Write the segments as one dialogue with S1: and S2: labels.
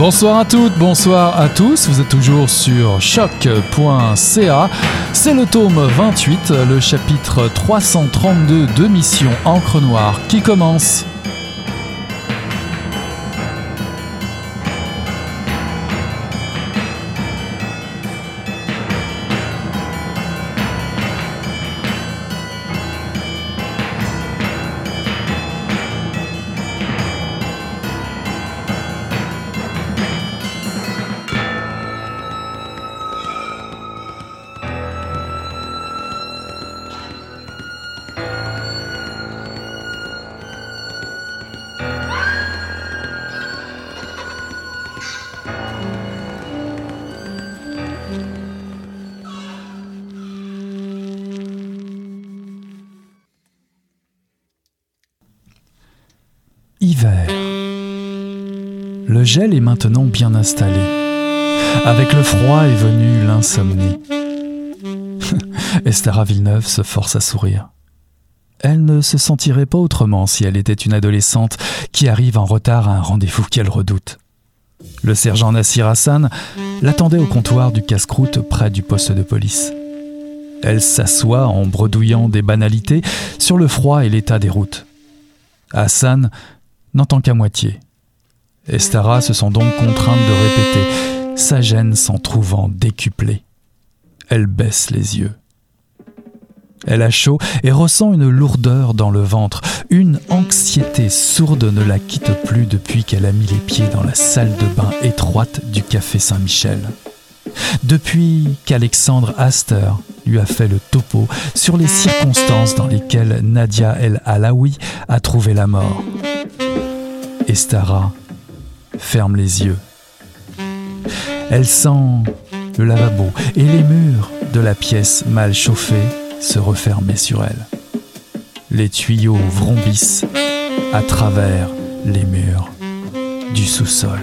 S1: Bonsoir à toutes, bonsoir à tous. Vous êtes toujours sur choc.ca. C'est le tome 28, le chapitre 332 de Mission Encre Noire qui commence. Le gel est maintenant bien installé. Avec le froid est venue l'insomnie. Estara Villeneuve se force à sourire. Elle ne se sentirait pas autrement si elle était une adolescente qui arrive en retard à un rendez-vous qu'elle redoute. Le sergent Nassir Hassan l'attendait au comptoir du casse-croûte près du poste de police. Elle s'assoit en bredouillant des banalités sur le froid et l'état des routes. Hassan n'entend qu'à moitié. Estara se sent donc contrainte de répéter, sa gêne s'en trouvant décuplée. Elle baisse les yeux. Elle a chaud et ressent une lourdeur dans le ventre. Une anxiété sourde ne la quitte plus depuis qu'elle a mis les pieds dans la salle de bain étroite du café Saint-Michel. Depuis qu'Alexandre Astor lui a fait le topo sur les circonstances dans lesquelles Nadia El Alaoui a trouvé la mort. Estara ferme les yeux. Elle sent le lavabo et les murs de la pièce mal chauffée se refermer sur elle. Les tuyaux vrombissent à travers les murs du sous-sol.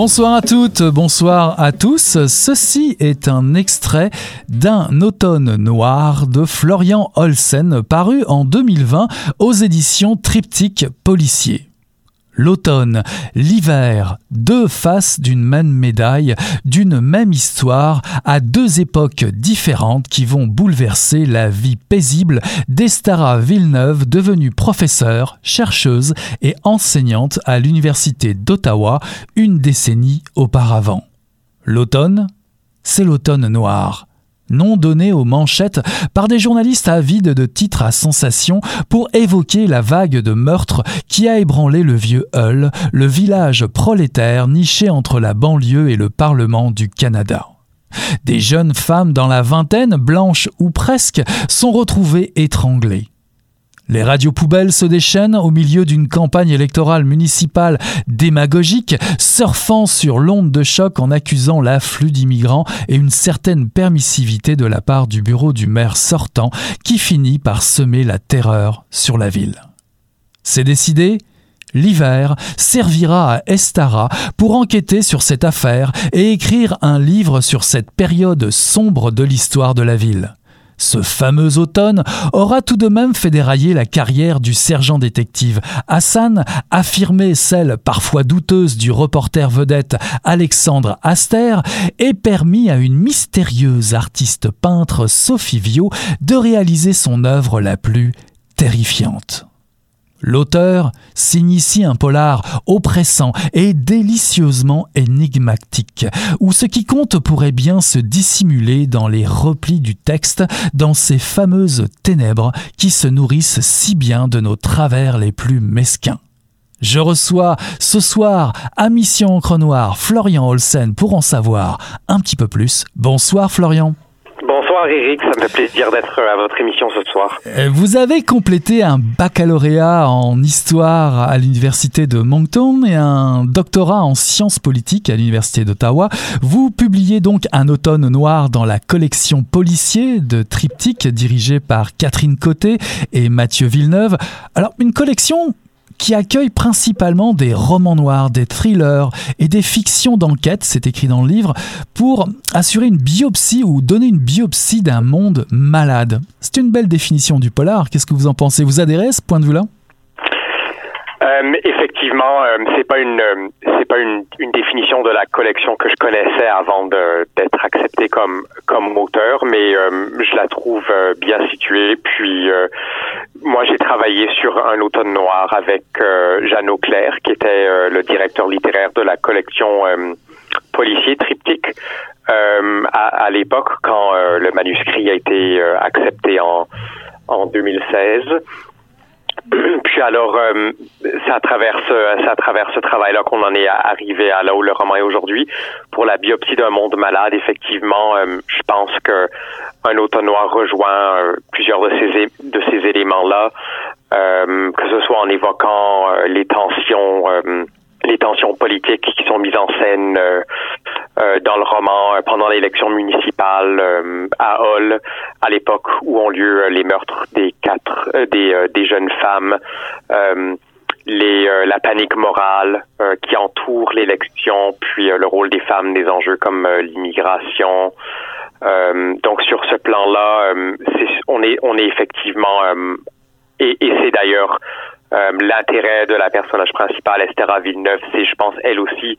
S1: Bonsoir à toutes, bonsoir à tous. Ceci est un extrait d'un automne noir de Florian Olsen paru en 2020 aux éditions Triptyque Policier l'automne, l'hiver, deux faces d'une même médaille, d'une même histoire, à deux époques différentes qui vont bouleverser la vie paisible d'Estara Villeneuve, devenue professeure, chercheuse et enseignante à l'Université d'Ottawa une décennie auparavant. L'automne, c'est l'automne noir nom donné aux manchettes par des journalistes avides de titres à sensation pour évoquer la vague de meurtres qui a ébranlé le vieux Hull, le village prolétaire niché entre la banlieue et le Parlement du Canada. Des jeunes femmes dans la vingtaine, blanches ou presque, sont retrouvées étranglées. Les radios poubelles se déchaînent au milieu d'une campagne électorale municipale démagogique, surfant sur l'onde de choc en accusant l'afflux d'immigrants et une certaine permissivité de la part du bureau du maire sortant qui finit par semer la terreur sur la ville. C'est décidé, l'hiver servira à Estara pour enquêter sur cette affaire et écrire un livre sur cette période sombre de l'histoire de la ville. Ce fameux automne aura tout de même fait dérailler la carrière du sergent détective. Hassan, affirmé celle parfois douteuse du reporter vedette Alexandre Aster, et permis à une mystérieuse artiste peintre Sophie Viau de réaliser son œuvre la plus terrifiante. L'auteur signe ici un polar oppressant et délicieusement énigmatique, où ce qui compte pourrait bien se dissimuler dans les replis du texte, dans ces fameuses ténèbres qui se nourrissent si bien de nos travers les plus mesquins. Je reçois ce soir à Mission Encre Noire Florian Olsen pour en savoir un petit peu plus. Bonsoir Florian.
S2: Bonsoir Eric, ça me fait plaisir d'être à votre émission ce soir.
S1: Euh, vous avez complété un baccalauréat en histoire à l'université de Moncton et un doctorat en sciences politiques à l'université d'Ottawa. Vous publiez donc Un automne noir dans la collection policier de Triptyque dirigée par Catherine Côté et Mathieu Villeneuve. Alors une collection qui accueille principalement des romans noirs, des thrillers et des fictions d'enquête, c'est écrit dans le livre, pour assurer une biopsie ou donner une biopsie d'un monde malade. C'est une belle définition du polar. Qu'est-ce que vous en pensez? Vous adhérez à ce point de vue-là?
S2: Euh, effectivement, euh, c'est pas une euh, c'est pas une, une, définition de la collection que je connaissais avant d'être accepté comme comme auteur, mais euh, je la trouve bien située. Puis moi, j'ai travaillé sur un automne noir avec Jeanne Auclair, qui était le directeur littéraire de la collection policier triptyque à, à l'époque quand le manuscrit a été accepté en en 2016. Puis alors, euh, c'est à travers ce, à travers ce travail-là qu'on en est arrivé à là où le roman est aujourd'hui. Pour la biopsie d'un monde malade, effectivement, euh, je pense que un noir rejoint euh, plusieurs de ces de ces éléments-là, que ce soit en évoquant les tensions les tensions politiques qui sont mises en scène euh, euh, dans le roman euh, pendant l'élection municipale à Hall, à l'époque où ont lieu les meurtres des quatre des, des jeunes femmes. Les, la panique morale qui entoure l'élection, puis le rôle des femmes, des enjeux comme l'immigration. donc sur ce plan-là, on est on est effectivement et, et c'est d'ailleurs euh, l'intérêt de la personnage principale, Esther Villeneuve, c'est, je pense, elle aussi,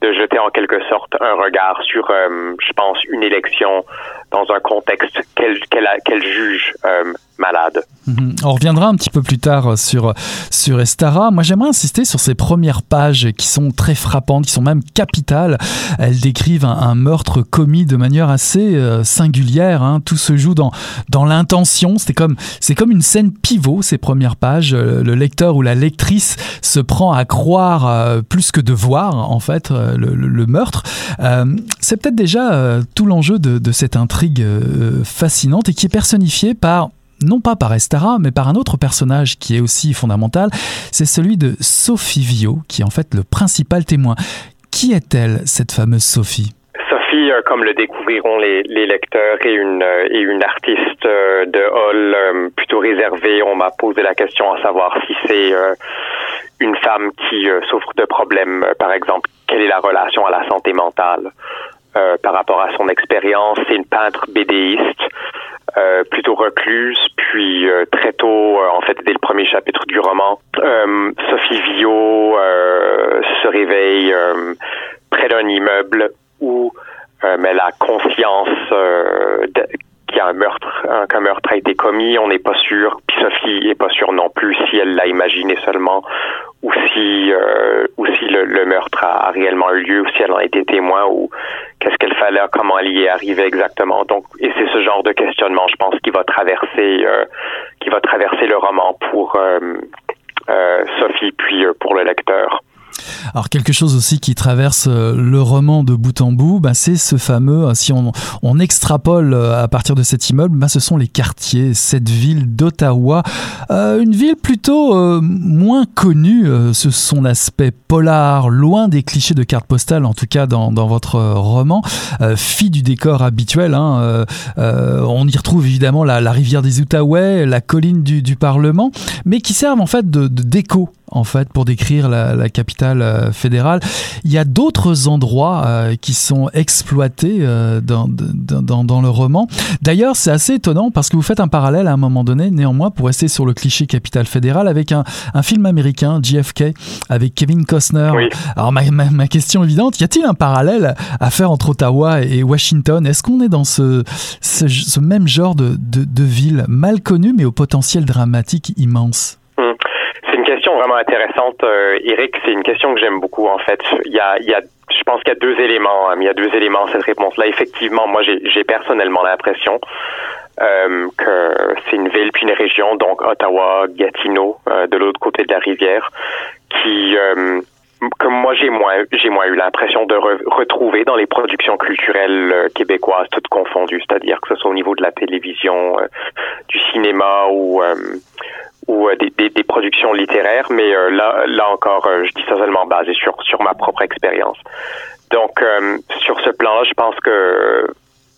S2: de jeter en quelque sorte un regard sur, euh, je pense, une élection dans un contexte qu'elle qu'elle juge euh, malade.
S1: Mhm. On reviendra un petit peu plus tard sur, sur Estara. Moi, j'aimerais insister sur ces premières pages qui sont très frappantes, qui sont même capitales. Elles décrivent un, meurtre commis de manière assez euh, singulière. Hein. Tout se joue dans, dans l'intention. C'est comme, comme une scène pivot, ces premières pages. Le lecteur ou la lectrice se prend à croire plus que de voir, en fait, le, meurtre. c'est peut-être déjà tout l'enjeu de, de cette intrigue euh, fascinante et qui est personnifiée par non pas par Estara, mais par un autre personnage qui est aussi fondamental, c'est celui de Sophie Vio, qui est en fait le principal témoin. Qui est-elle, cette fameuse Sophie?
S2: Sophie, euh, comme le découvriront les, lecteurs, est une, euh, une artiste de hall plutôt réservée. On m'a posé la question à savoir si c'est une femme qui souffre de problèmes, par exemple, quelle est la relation à la santé mentale? Euh, par rapport à son expérience. C'est une peintre bédéiste, euh, plutôt recluse, puis euh, très tôt, en fait, dès le premier chapitre du roman, Sophie Vio se réveille près d'un immeuble où elle a conscience qu'il y a un meurtre, qu'un meurtre a été commis. On n'est pas sûr. Puis Sophie n'est pas sûre non plus si elle l'a imaginé seulement ou si, euh, ou si le, meurtre a, réellement eu lieu, ou si elle en a été témoin, ou qu'est-ce qu'elle fallait, comment elle y est arrivée exactement. Donc, et c'est ce genre de questionnement, je pense, qui va traverser, euh, qui va traverser le roman pour euh, euh Sophie, puis euh, pour le lecteur.
S1: Alors quelque chose aussi qui traverse euh, le roman de bout en bout, bah, c'est ce fameux, euh, si on, extrapole euh, à partir de cet immeuble, bah, ce sont les quartiers, cette ville d'Ottawa, une ville plutôt moins connue, ce son aspect polar, loin des clichés de carte postale, en tout cas dans, votre roman, fille du décor habituel. Hein, on y retrouve évidemment la, rivière des Outaouais, la colline du, du Parlement, mais qui servent en fait de, de déco en fait, pour décrire la, capitale euh, fédérale. Il y a d'autres endroits euh, qui sont exploités euh, dans, dans, le roman. D'ailleurs, c'est assez étonnant parce que vous faites un parallèle à un moment donné, néanmoins, pour rester sur le cliché capitale fédérale, avec un, film américain, JFK, avec Kevin Costner. Alors, ma, ma, question évidente, y a-t-il un parallèle à faire entre Ottawa et Washington? Est-ce qu'on est dans ce, ce, même genre de, de, de ville mal connue, mais au potentiel dramatique immense?
S2: Vraiment intéressante, euh, Eric. C'est une question que j'aime beaucoup, en fait. Il y a, je pense qu'il y a deux éléments. Hein. Il y a deux éléments à cette réponse-là. Effectivement, moi, j'ai personnellement l'impression euh, que c'est une ville puis une région, donc Ottawa, Gatineau, euh, de l'autre côté de la rivière, comme moi j'ai moins j'ai moins eu l'impression de retrouver dans les productions culturelles québécoises toutes confondues, c'est-à-dire que ce soit au niveau de la télévision, du cinéma ou ou euh, des, des, des, productions littéraires, mais euh, là, là encore, euh, je dis ça seulement basé sur, sur ma propre expérience. Donc, sur ce plan-là, je pense que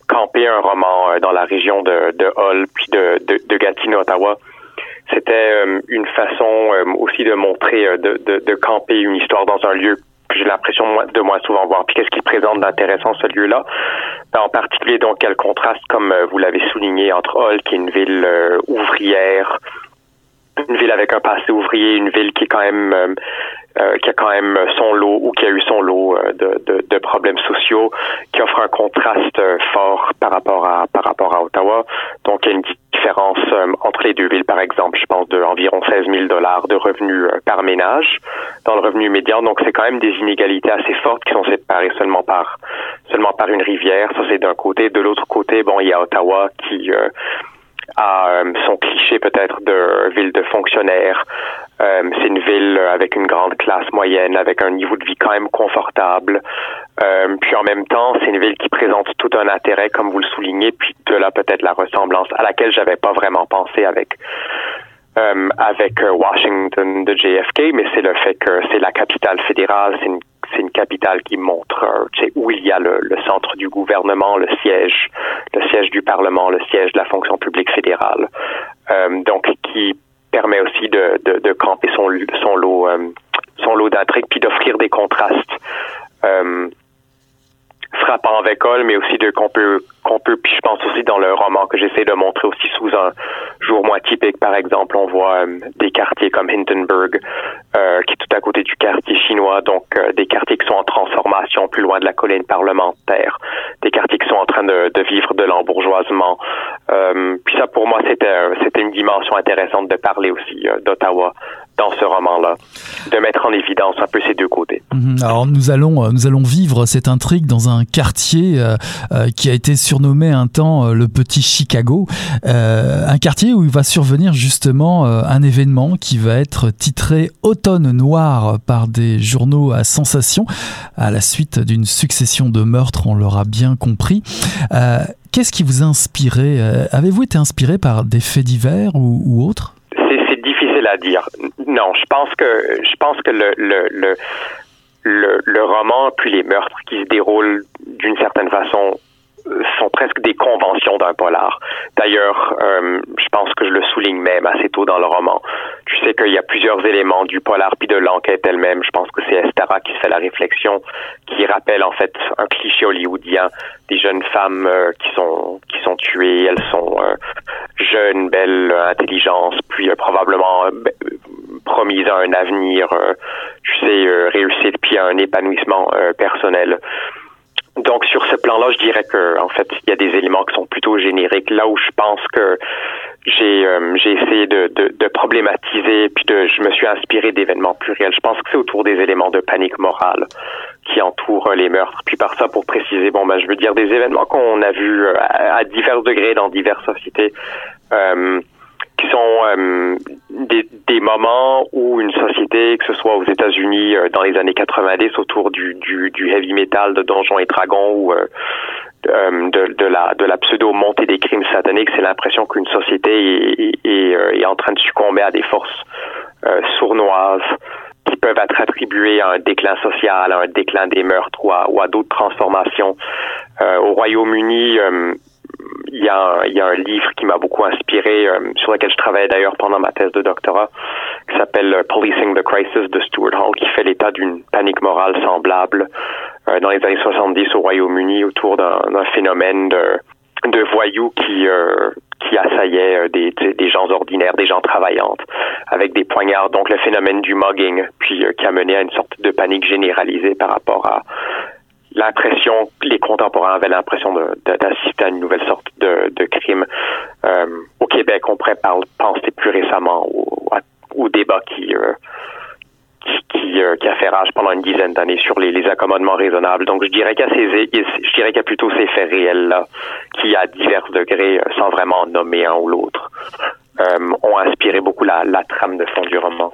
S2: camper un roman dans la région de, de Hull puis de, de, de Gatineau, Ottawa, c'était une façon aussi de montrer, de, de, de, camper une histoire dans un lieu que j'ai l'impression de moins souvent voir. Puis qu'est-ce qui présente d'intéressant ce lieu-là? Ben, En particulier, donc, quel contraste, comme vous l'avez souligné, entre Hull, qui est une ville ouvrière, une ville avec un passé ouvrier, une ville qui est quand même euh, euh, qui a quand même son lot ou qui a eu son lot euh, de, de, de, problèmes sociaux, qui offre un contraste fort par rapport à par rapport à Ottawa. Donc il y a une différence entre les deux villes, par exemple, je pense d'environ 16 000 dollars de revenus par ménage dans le revenu médian. Donc c'est quand même des inégalités assez fortes qui sont séparées seulement par seulement par une rivière. Ça c'est d'un côté. De l'autre côté, bon, il y a Ottawa qui à euh, son cliché peut-être de ville de fonctionnaires. Euh, c'est une ville avec une grande classe moyenne, avec un niveau de vie quand même confortable. Euh, puis en même temps, c'est une ville qui présente tout un intérêt, comme vous le soulignez, puis de là peut-être la ressemblance à laquelle j'avais pas vraiment pensé avec avec Washington de JFK, mais c'est le fait que c'est la capitale fédérale, c'est une capitale qui montre euh, où il y a le, centre du gouvernement, le siège, le siège du Parlement, le siège de la fonction publique fédérale. Euh, donc, qui permet aussi de, de, de camper son, son lot, euh, son lot d'intrigues, puis d'offrir des contrastes frappant avec Hall, mais aussi de qu'on peut qu'on peut puis je pense aussi dans le roman que j'essaie de montrer aussi sous un jour moins typique par exemple on voit euh, des quartiers comme Hindenburg euh, qui est tout à côté du quartier chinois donc euh, des quartiers qui sont en transformation plus loin de la colline parlementaire des quartiers qui sont en train de, de vivre de l'embourgeoisement puis ça pour moi c'était c'était une dimension intéressante de parler aussi d'Ottawa dans ce roman-là, de mettre en évidence un peu ces deux côtés.
S1: Mhm. Alors nous allons, euh, nous allons vivre cette intrigue dans un quartier euh, euh, qui a été surnommé un temps le petit Chicago, un quartier où il va survenir justement un événement qui va être titré Automne noir par des journaux à sensation à la suite d'une succession de meurtres, on l'aura bien compris. Qu'est-ce qui vous a inspiré Avez-vous été inspiré par des faits divers ou, ou autres?
S2: À dire. Non, je pense que je pense que le, le, le, le, le roman puis les meurtres qui se déroulent d'une certaine façon sont presque des conventions d'un polar. D'ailleurs, euh, je pense que je le souligne même assez tôt dans le roman. Tu sais qu'il y a plusieurs éléments du polar puis de l'enquête elle-même. Je pense que c'est Estara qui fait la réflexion, qui rappelle en fait un cliché hollywoodien des jeunes femmes euh, qui sont qui sont tuées. Elles sont euh, jeunes, belles, intelligentes, puis probablement promises à un avenir, tu sais, réussite puis à un épanouissement personnel. Donc sur ce plan-là, je dirais que en fait, il y a des éléments qui sont plutôt génériques. Là où je pense que j'ai euh, j'ai essayé de, de, de, problématiser, puis de, je me suis inspiré d'événements plus réels. Je pense que c'est autour des éléments de panique morale qui entourent les meurtres. Puis par ça, pour préciser, bon ben, je veux dire des événements qu'on a vus euh, à, divers degrés dans diverses sociétés. Euh, qui sont euh, des, des, moments où une société, que ce soit aux États-Unis euh, dans les années 90 autour du, du, du, heavy metal de Donjons et Dragons ou euh, de, de, la, de la pseudo montée des crimes sataniques, c'est l'impression qu'une société est, est, est, en train de succomber à des forces sournoises qui peuvent être attribuées à un déclin social, à un déclin des meurtres ou à, à d'autres transformations. au Royaume-Uni, il y, a un, livre qui m'a beaucoup inspiré, euh, sur lequel je travaillais d'ailleurs pendant ma thèse de doctorat, qui s'appelle euh, Policing the Crisis de Stuart Hall, qui fait l'état d'une panique morale semblable euh, dans les années 70 au Royaume-Uni autour d'un phénomène de, voyous qui qui assaillaient des, des gens ordinaires, des gens travaillantes, avec des poignards. Donc le phénomène du mugging, puis qui a mené à une sorte de panique généralisée par rapport à l'impression, les contemporains avaient l'impression d'assister à une nouvelle sorte de, de crime. Euh, au Québec, on pourrait penser plus récemment au, au débat qui, euh, qui, euh, qui, a fait rage pendant une dizaine d'années sur les, les, accommodements raisonnables. Donc, je dirais qu'il y qu'il y a plutôt ces faits réels là, qui à divers degrés, sans vraiment nommer un ou l'autre, euh, ont inspiré beaucoup la, trame de fond du roman.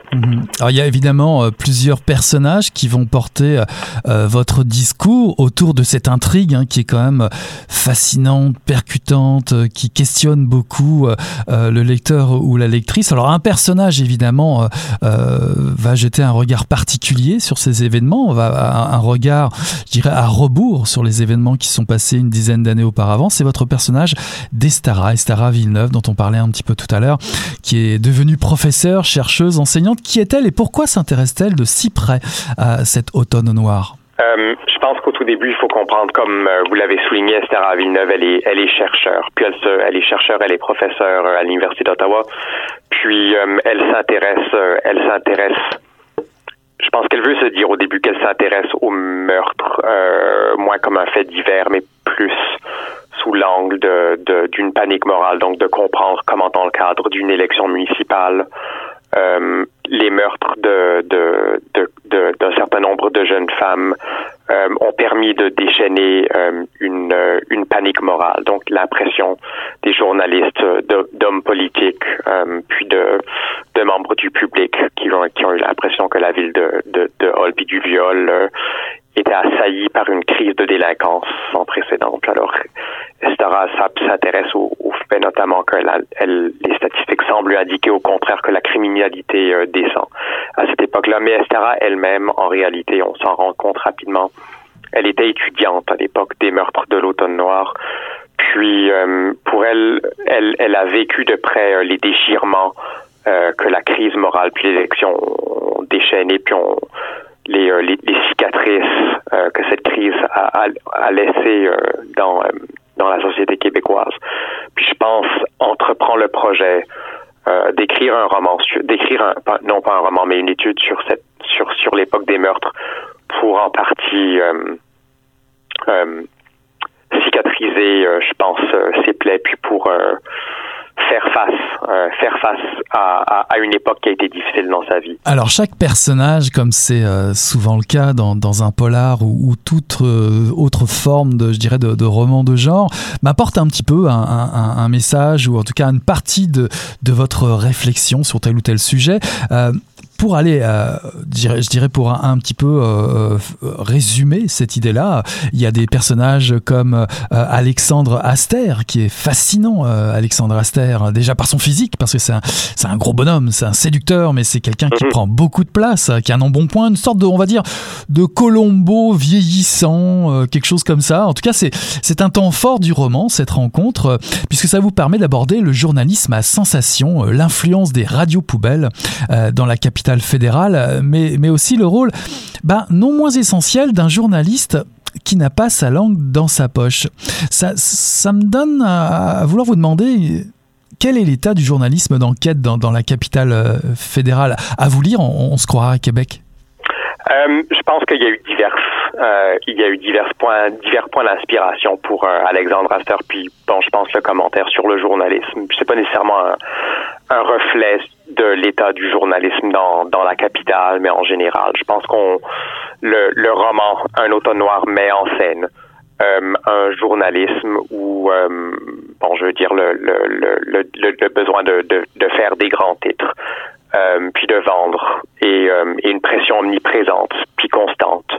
S1: Alors il y a évidemment euh, plusieurs personnages qui vont porter euh, votre discours autour de cette intrigue hein, qui est quand même fascinante, percutante, qui questionne beaucoup le lecteur ou la lectrice. Alors un personnage évidemment va jeter un regard particulier sur ces événements, va un regard, je dirais, à rebours sur les événements qui sont passés une dizaine d'années auparavant. C'est votre personnage d'Estara, Estara Villeneuve, dont on parlait un petit peu tout à l'heure. Qui est devenue professeure, chercheuse, enseignante. Qui est-elle et pourquoi s'intéresse-t-elle de si près à cet automne noir?
S2: Euh, je pense qu'au tout début, il faut comprendre, comme euh, vous l'avez souligné, Esther à Villeneuve, elle est, elle est chercheur. Puis elle, est chercheur, elle est professeure à l'université d'Ottawa. Puis euh, elle s'intéresse, elle s'intéresse. Je pense qu'elle veut se dire au début qu'elle s'intéresse au meurtre, moins comme un fait divers, mais plus sous l'angle d'une panique morale. Donc de comprendre comment, dans le cadre d'une élection municipale, euh, les meurtres de, de, de, d'un certain nombre de jeunes femmes euh, ont permis de déchaîner euh, une, une panique morale. Donc la pression des journalistes, d'hommes politiques, puis de, de membres du public qui ont, qui ont eu l'impression que la ville de, de, de du viol était assaillie par une crise de délinquance sans précédent. Alors, Estara s'intéresse au, au, fait notamment que la, elle, les statistiques semblent indiquer au contraire que la criminalité euh, à cette époque-là. Mais Estara elle-même, en réalité, on s'en rend compte rapidement, elle était étudiante à l'époque des meurtres de l'automne noir. Puis, euh, pour elle, elle, a vécu de près euh, les déchirements que la crise morale puis l'élection ont déchaîné, puis les, euh, cicatrices euh, que cette crise a, laissées euh, dans la société québécoise. Puis je pense, entreprend le projet d'écrire un roman, d'écrire un, non pas un roman, mais une étude sur cette, sur, sur l'époque des meurtres pour en partie cicatriser, je pense, ses plaies, puis pour faire face, euh, faire face à, à, une époque qui a été difficile dans sa vie.
S1: Alors chaque personnage, comme c'est euh, souvent le cas dans, dans un polar ou, ou toute euh, autre forme de, je dirais, de, de roman de genre, m'apporte un petit peu un, un, un, message ou en tout cas une partie de, de votre réflexion sur tel ou tel sujet pour aller, euh, je dirais pour un, un petit peu euh, résumer cette idée-là, il y a des personnages comme euh, Alexandre Aster, qui est fascinant, euh, Alexandre Aster, déjà par son physique, parce que c'est un, un, gros bonhomme, c'est un séducteur, mais c'est quelqu'un qui mhm. prend beaucoup de place, qui a un bon point, une sorte de, on va dire, de Colombo vieillissant, euh, quelque chose comme ça. En tout cas, c'est un temps fort du roman, cette rencontre, puisque ça vous permet d'aborder le journalisme à sensation, l'influence des radios poubelles dans la capitale fédérale, mais, mais aussi le rôle bah, non moins essentiel d'un journaliste qui n'a pas sa langue dans sa poche. Ça, ça me donne à, vouloir vous demander quel est l'état du journalisme d'enquête dans, dans, la capitale euh, fédérale? À vous lire, on, se croira à Québec.
S2: Euh, je pense qu'il y a eu divers, euh, il y a eu divers points, divers points d'inspiration pour euh, Alexandre Astor. Puis bon, je pense le commentaire sur le journalisme. C'est pas nécessairement un, reflet de l'état du journalisme dans, dans la capitale, mais en général, je pense qu'on le, roman Un automne noir met en scène euh, un journalisme où, bon, je veux dire, le, besoin de, faire des grands titres, euh, puis de vendre, et, euh, et, une pression omniprésente, puis constante,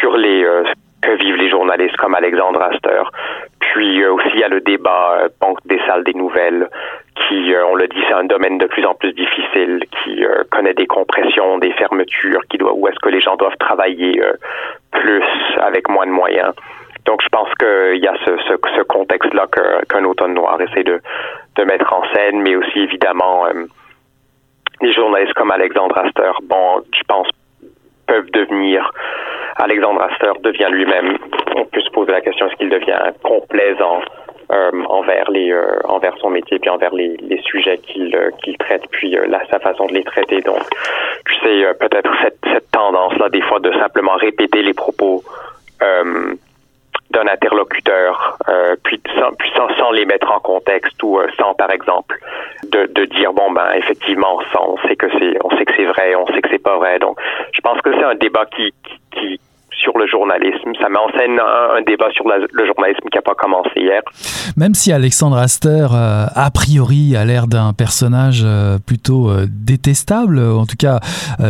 S2: sur les euh, que vivent les journalistes comme Alexandre Astor. Puis aussi, il y a le débat banque des salles des nouvelles, qui, on le dit, c'est un domaine de plus en plus difficile, qui connaît des compressions, des fermetures, qui doit, où est-ce que les gens doivent travailler plus avec moins de moyens. Donc, je pense qu'il y a ce, ce, ce contexte-là qu'un qu automne noir essaie de, de mettre en scène, mais aussi évidemment euh, les journalistes comme Alexandre Astor, bon, je pense, peuvent devenir. Alexandre Astor devient lui-même. On peut se poser la question est-ce qu'il devient complaisant euh, envers les euh, envers son métier puis envers les, les sujets qu'il euh, qu'il traite puis euh, là sa façon de les traiter donc tu sais euh, peut-être cette, cette tendance là des fois de simplement répéter les propos euh, d'un interlocuteur, euh, puis, sans, sans, les mettre en contexte ou euh, sans, par exemple, de, de, dire bon ben effectivement, ça, on sait que c'est, on sait que c'est vrai, on sait que c'est pas vrai. Donc, je pense que c'est un débat qui, sur le journalisme. Ça met en scène un, débat sur le journalisme qui n'a pas commencé hier.
S1: Même si Alexandre Aster, euh, a priori, a l'air d'un personnage euh, plutôt euh, détestable, en tout cas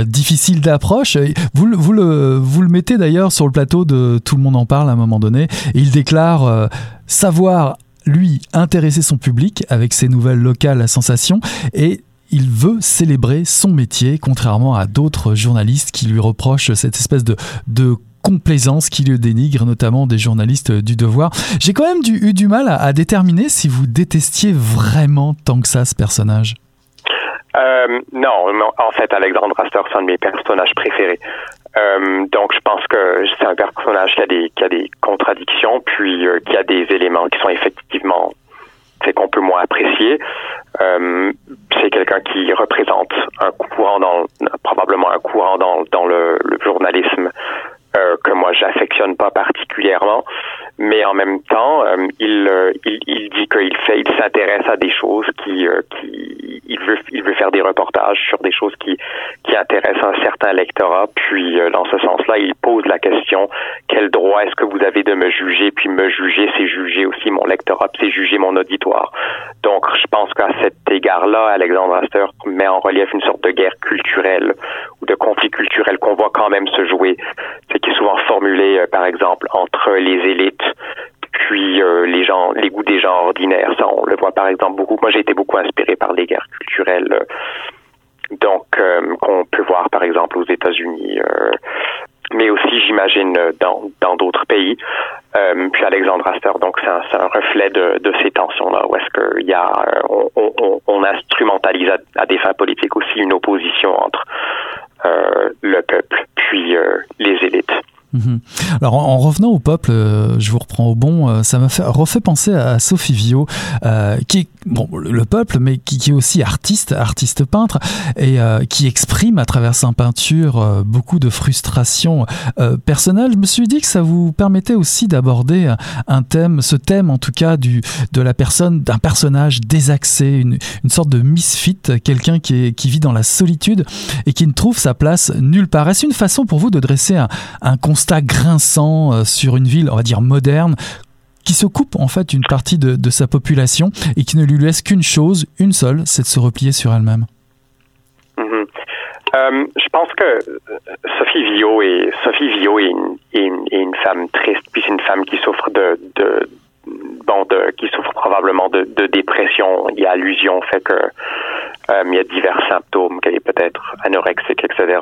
S1: difficile d'approche, vous, vous, le, vous le mettez d'ailleurs sur le plateau de Tout le monde en parle à un moment donné, et il déclare savoir lui intéresser son public avec ses nouvelles locales à sensation et il veut célébrer son métier, contrairement à d'autres journalistes qui lui reprochent cette espèce de complaisance qui le dénigre, notamment des journalistes du Devoir. J'ai quand même eu du mal à, déterminer si vous détestiez vraiment tant que ça ce personnage.
S2: Euh, non, en fait, Alexandre Astor, c'est un de mes personnages préférés. Euh, donc, je pense que c'est un personnage qui a des, contradictions, puis euh, qui a des éléments qui sont effectivement c'est qu'on peut moins apprécier. C'est quelqu'un qui représente un courant dans probablement un courant dans, le journalisme euh, que moi j'affectionne pas particulièrement, mais en même temps, euh, il, euh, il, il dit qu'il fait, il s'intéresse à des choses qui, qui, il veut, il veut faire des reportages sur des choses qui, qui intéressent un certain lectorat. Puis dans ce sens-là, il pose la question quel droit est-ce que vous avez de me juger? Puis me juger, c'est juger aussi mon lectorat, c'est juger mon auditoire. Donc, je pense qu'à cet égard-là, Alexandre Astor met en relief une sorte de guerre culturelle ou de conflit culturel qu'on voit quand même se jouer souvent formulé, euh, par exemple, entre les élites puis euh, les gens, les goûts des gens ordinaires. Ça, on le voit par exemple beaucoup. Moi, j'ai été beaucoup inspiré par les guerres culturelles, euh, donc qu'on peut voir par exemple aux États-Unis, mais aussi, j'imagine, dans dans d'autres pays. puis Alexandre Astor, donc c'est un, un, reflet de, de ces tensions-là, où est-ce qu'il y a, on, on, on instrumentalise à, à, des fins politiques aussi une opposition entre le peuple puis euh, les élites.
S1: Mhm. Alors en, revenant au peuple, euh, je vous reprends au bon, euh, ça m'a fait, refait penser à, Sophie Viau, qui est bon, le peuple, mais qui, qui, est aussi artiste, artiste peintre, et qui exprime à travers sa peinture beaucoup de frustrations personnelles. Je me suis dit que ça vous permettait aussi d'aborder un thème, ce thème en tout cas du, de la personne, d'un personnage désaxé, une, une, sorte de misfit, quelqu'un qui, qui vit dans la solitude et qui ne trouve sa place nulle part. Est-ce une façon pour vous de dresser un, un constat grinçant euh, sur une ville, on va dire moderne, qui se coupe en fait une partie de, sa population et qui ne lui laisse qu'une chose, une seule, c'est de se replier sur elle-même.
S2: Mhm. Euh, je pense que euh, Sophie Villot est Sophie Villot est une, femme triste, puis c'est une femme qui souffre de, bon de qui souffre probablement de, dépression. Il y a allusion fait que il y a divers symptômes qu'elle est peut-être anorexique, etc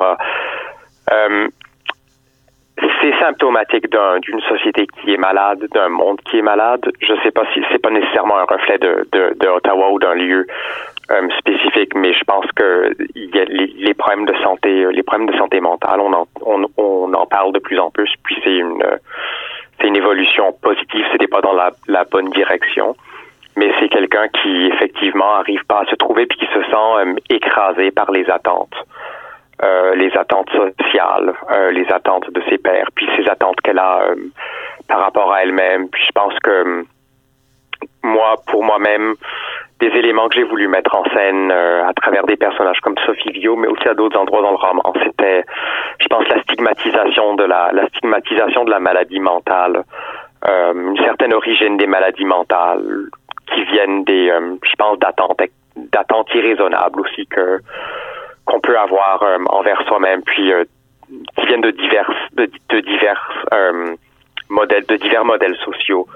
S2: c'est symptomatique d'une société qui est malade, d'un monde qui est malade. Je ne sais pas si c'est pas nécessairement un reflet de, Ottawa ou d'un lieu euh, spécifique, mais je pense que y a les, les, problèmes de santé, les problèmes de santé mentale, on en, on, on en parle de plus en plus. Puis c'est une c'est une évolution positive. C'était pas dans la, la bonne direction mais c'est quelqu'un qui effectivement arrive pas à se trouver puis qui se sent euh, écrasé par les attentes. Euh, les attentes sociales, euh, les attentes de ses pères, puis ses attentes qu'elle a euh, par rapport à elle-même. Puis je pense que moi, pour moi-même, des éléments que j'ai voulu mettre en scène à travers des personnages comme Sophie Vio, mais aussi à d'autres endroits dans le roman, c'était, je pense, la stigmatisation de la, la stigmatisation de la maladie mentale, une certaine origine des maladies mentales qui viennent des, je pense, d'attentes, d'attentes irraisonnables aussi que qu'on peut avoir euh, envers soi-même, puis euh, qui viennent de divers de, de divers euh, modèles, de divers modèles sociaux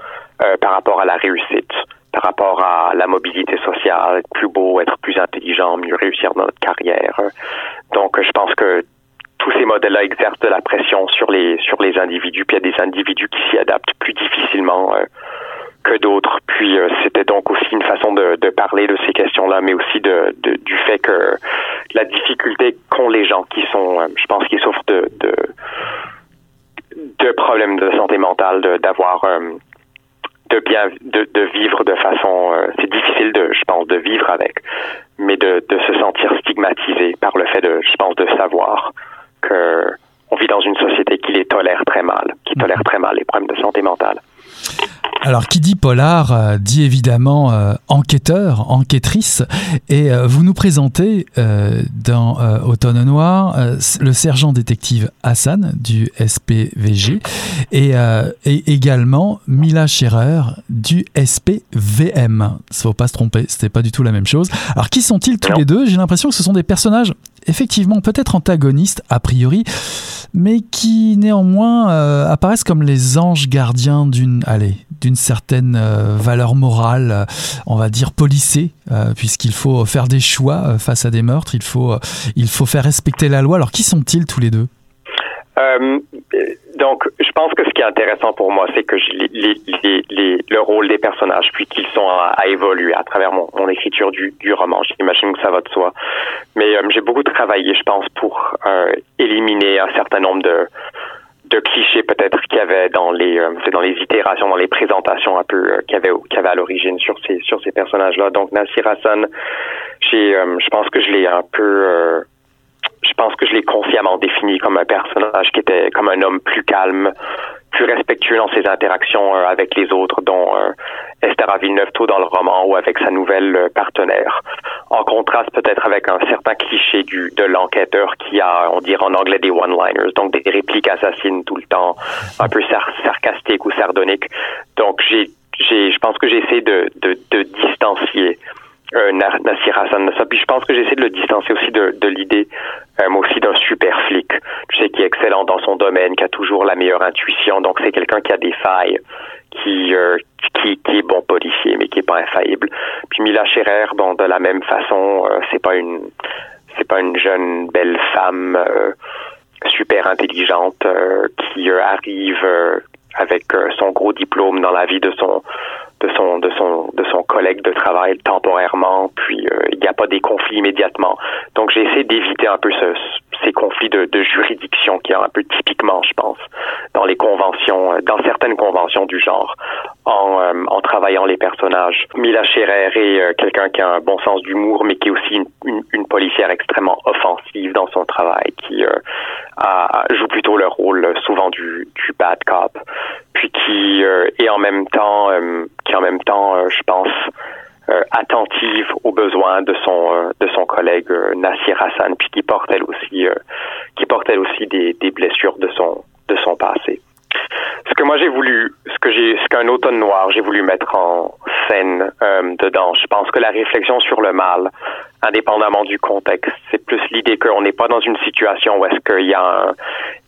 S2: par rapport à la réussite, par rapport à la mobilité sociale, être plus beau, être plus intelligent, mieux réussir dans notre carrière. Donc, je pense que tous ces modèles-là exercent de la pression sur les sur les individus, puis il y a des individus qui s'y adaptent plus difficilement que d'autres. Puis euh, c'était donc aussi une façon de, de parler de ces questions-là, mais aussi de, de, du fait que la difficulté qu'ont les gens qui sont, euh, je pense, qui souffrent de, de, de problèmes de santé mentale, d'avoir euh, de bien de, de vivre de façon c'est difficile de je pense de vivre avec mais de, de se sentir stigmatisé par le fait de je pense de savoir que on vit dans une société qui les tolère très mal qui tolère très mal les problèmes de santé mentale
S1: alors, qui dit polar euh, dit évidemment euh, enquêteur, enquêtrice. Et euh, vous nous présentez dans Automne Noir le sergent détective Hassan du SPVG et, également Mila Scherer du SPVM. Il faut pas se tromper, c'était pas du tout la même chose. Alors, qui sont-ils tous les deux? J'ai l'impression que ce sont des personnages effectivement peut-être antagonistes a priori, mais qui néanmoins apparaissent comme les anges gardiens d'une, allez, d'une certaine euh, valeur morale, euh, on va dire policée, euh, puisqu'il faut faire des choix face à des meurtres, il faut, il faut faire respecter la loi. Alors qui sont-ils tous les deux?
S2: Donc pense que ce qui est intéressant pour moi, c'est que je, les, les, les, le rôle des personnages, puis qu'ils sont à, évoluer à travers mon, mon écriture du, du roman. J'imagine que ça va de soi. Mais euh, j'ai beaucoup travaillé, je pense, pour euh, éliminer un certain nombre de de clichés peut-être qu'il y avait dans les euh, dans les itérations, dans les présentations un peu euh, qu'il y avait qu'il y avait à l'origine sur ces sur ces personnages-là. Donc Nasir Hassan, j'ai je pense que je l'ai un peu je pense que je l'ai consciemment défini comme un personnage qui était comme un homme plus calme, plus respectueux dans ses interactions euh, avec les autres, dont euh, Esther Villeneuve tôt dans le roman ou avec sa nouvelle euh, partenaire. En contraste peut-être avec un certain cliché du de l'enquêteur qui a, on dirait en anglais, des one-liners, donc des répliques assassines tout le temps, un peu sarcastiques ou sardoniques. Donc j'ai, je pense que j'essaie de, de, de distancier euh, Nassir Hassan Puis je pense que j'essaie de le distancer aussi de, de l'idée, euh, aussi, d'un super flic. Tu sais, qui est excellent dans son domaine, qui a toujours la meilleure intuition. Donc c'est quelqu'un qui a des failles, qui, euh, qui, qui est bon policier, mais qui est pas infaillible. Puis Mila Scherer, bon, de la même façon, euh, c'est pas une, c'est pas une jeune belle femme super intelligente qui arrive avec son gros diplôme dans la vie de son de son de son de son collègue de travail temporairement, puis euh, il n'y a pas des conflits immédiatement. Donc j'ai essayé d'éviter un peu ce, ces conflits de, juridiction qui ont un peu typiquement, je pense, dans les conventions, euh, dans certaines conventions du genre, en, euh, travaillant les personnages. Mila Scherer est quelqu'un qui a un bon sens d'humour, mais qui est aussi une, policière extrêmement offensive dans son travail, qui a, joue plutôt le rôle souvent du, du bad cop, puis qui est en même temps qui en même temps, euh, je pense, euh, attentive aux besoins de son euh, de son collègue Nassir Hassan, puis qui porte elle aussi qui porte elle aussi des, des blessures de son de son passé. Ce que moi j'ai voulu, ce que j'ai, ce qu'un automne noir j'ai voulu mettre en scène dedans, je pense que la réflexion sur le mal, indépendamment du contexte, c'est plus l'idée qu'on n'est pas dans une situation où est-ce qu'il y a un,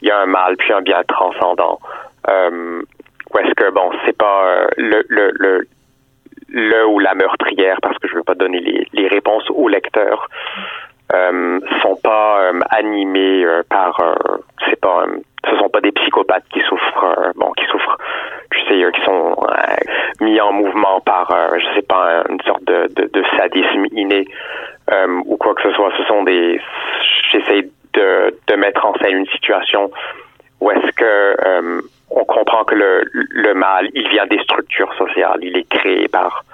S2: il y a un mal puis un bien transcendant. Euh, ou est-ce que bon, c'est pas euh, le, le, le le ou la meurtrière, parce que je veux pas donner les, les réponses aux lecteurs, euh, sont pas euh, animés euh, par, c'est pas, ce sont pas des psychopathes qui souffrent, bon, qui souffrent, tu sais, qui sont mis en mouvement par, je sais pas, une sorte de, de, de sadisme inné ou quoi que ce soit. Ce sont des, j'essaie de, de mettre en scène une situation où est-ce que on comprend que le, le mal, il vient des structures sociales, il est créé par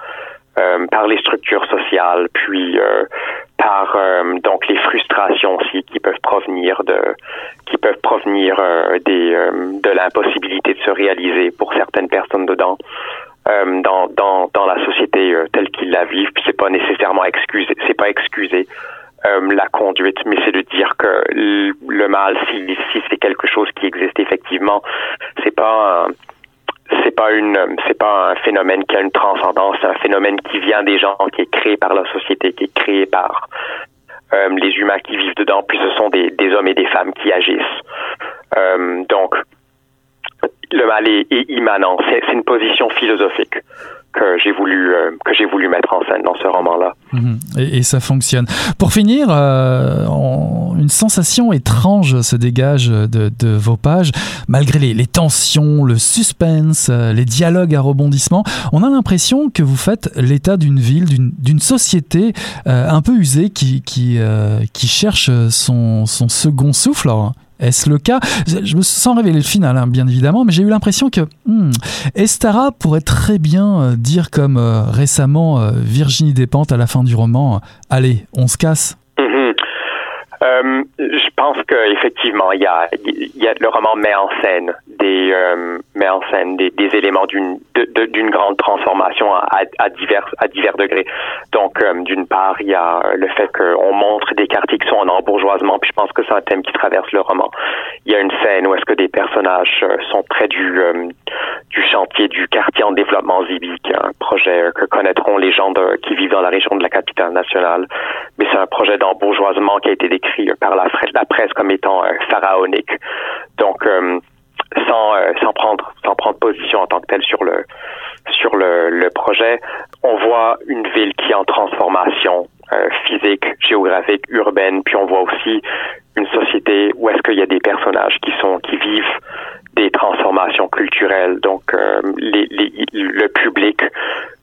S2: euh, par les structures sociales, puis euh, par euh, donc les frustrations aussi qui peuvent provenir de qui peuvent provenir des de l'impossibilité de se réaliser pour certaines personnes dedans. dans, dans, dans la société telle qu'ils la vivent, puis c'est pas nécessairement excusé, c'est pas excusé euh, la conduite, mais c'est de dire que le mal, si, si c'est quelque chose qui existe effectivement, c'est pas c'est pas une c'est pas un phénomène qui a une transcendance, c'est un phénomène qui vient des gens, qui est créé par la société, qui est créé par euh, les humains qui vivent dedans, puis ce sont des, des hommes et des femmes qui agissent. Euh, donc le mal est, est immanent, c'est une position philosophique que j'ai voulu euh, que j'ai voulu mettre en scène dans ce roman-là.
S1: Mhm. Et, ça fonctionne. Pour finir, euh, une sensation étrange se dégage de, vos pages, malgré les, tensions, le suspense, euh, les dialogues à rebondissement. On a l'impression que vous faites l'état d'une ville, d'une société un peu usée qui cherche son, second souffle. Est-ce le cas? Je me sens révéler le final, hein, bien évidemment, mais j'ai eu l'impression que hmm, Estara pourrait très bien euh, dire comme euh, récemment euh, Virginie Despentes à la fin du roman, allez, on se casse.
S2: Je pense qu'effectivement, il y a, le roman met en scène des, euh, met en scène des, éléments d'une d'une grande transformation à, à, divers à divers degrés. Donc, euh, d'une part, il y a le fait qu'on montre des quartiers qui sont en embourgeoisement, puis je pense que c'est un thème qui traverse le roman. Il y a une scène où est-ce que des personnages euh, sont près du du chantier du quartier en développement est un projet que connaîtront les gens qui vivent dans la région de la capitale nationale. Mais c'est un projet d'embourgeoisement qui a été décrit par la, presse comme étant euh, pharaonique. Donc, euh, sans, euh, sans prendre sans prendre position en tant que telle sur le sur le projet, on voit une ville qui est en transformation physique, géographique, urbaine, puis on voit aussi une société où est-ce qu'il y a des personnages qui sont qui vivent des transformations culturelles. Donc, le public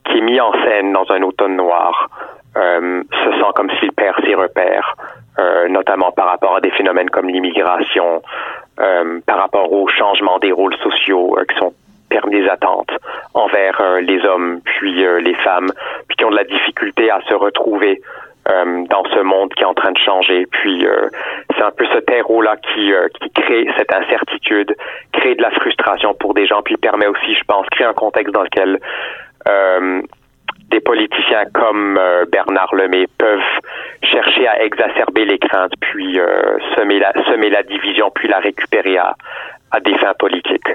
S2: qui est mis en scène dans un automne noir se sent comme s'il perd ses repères, notamment par rapport à des phénomènes comme l'immigration, par rapport au changement des rôles sociaux qui sont permis des attentes envers les hommes puis les femmes, puis qui ont de la difficulté à se retrouver euh, dans ce monde qui est en train de changer. Puis euh, c'est un peu ce terreau-là qui, euh, qui crée cette incertitude, crée de la frustration pour des gens, puis permet aussi, je pense, créer un contexte dans lequel des politiciens comme Bernard Lemay peuvent chercher à exacerber les craintes, puis semer, la, semer la division, puis la récupérer à, à des fins politiques.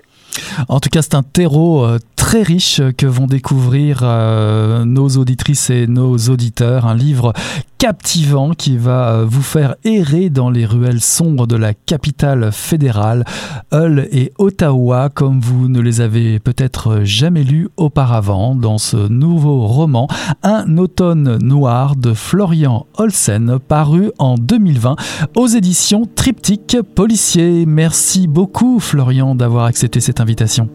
S1: En tout cas, c'est un terreau euh, très riche que vont découvrir euh, nos auditrices et nos auditeurs. Un livre captivant qui va euh, vous faire errer dans les ruelles sombres de la capitale fédérale, Hull et Ottawa, comme vous ne les avez peut-être jamais lus auparavant dans ce nouveau roman, Un automne noir de Florian Olsen, paru en 2020 aux éditions Triptyque Policier. Merci beaucoup Florian d'avoir accepté cette invitation.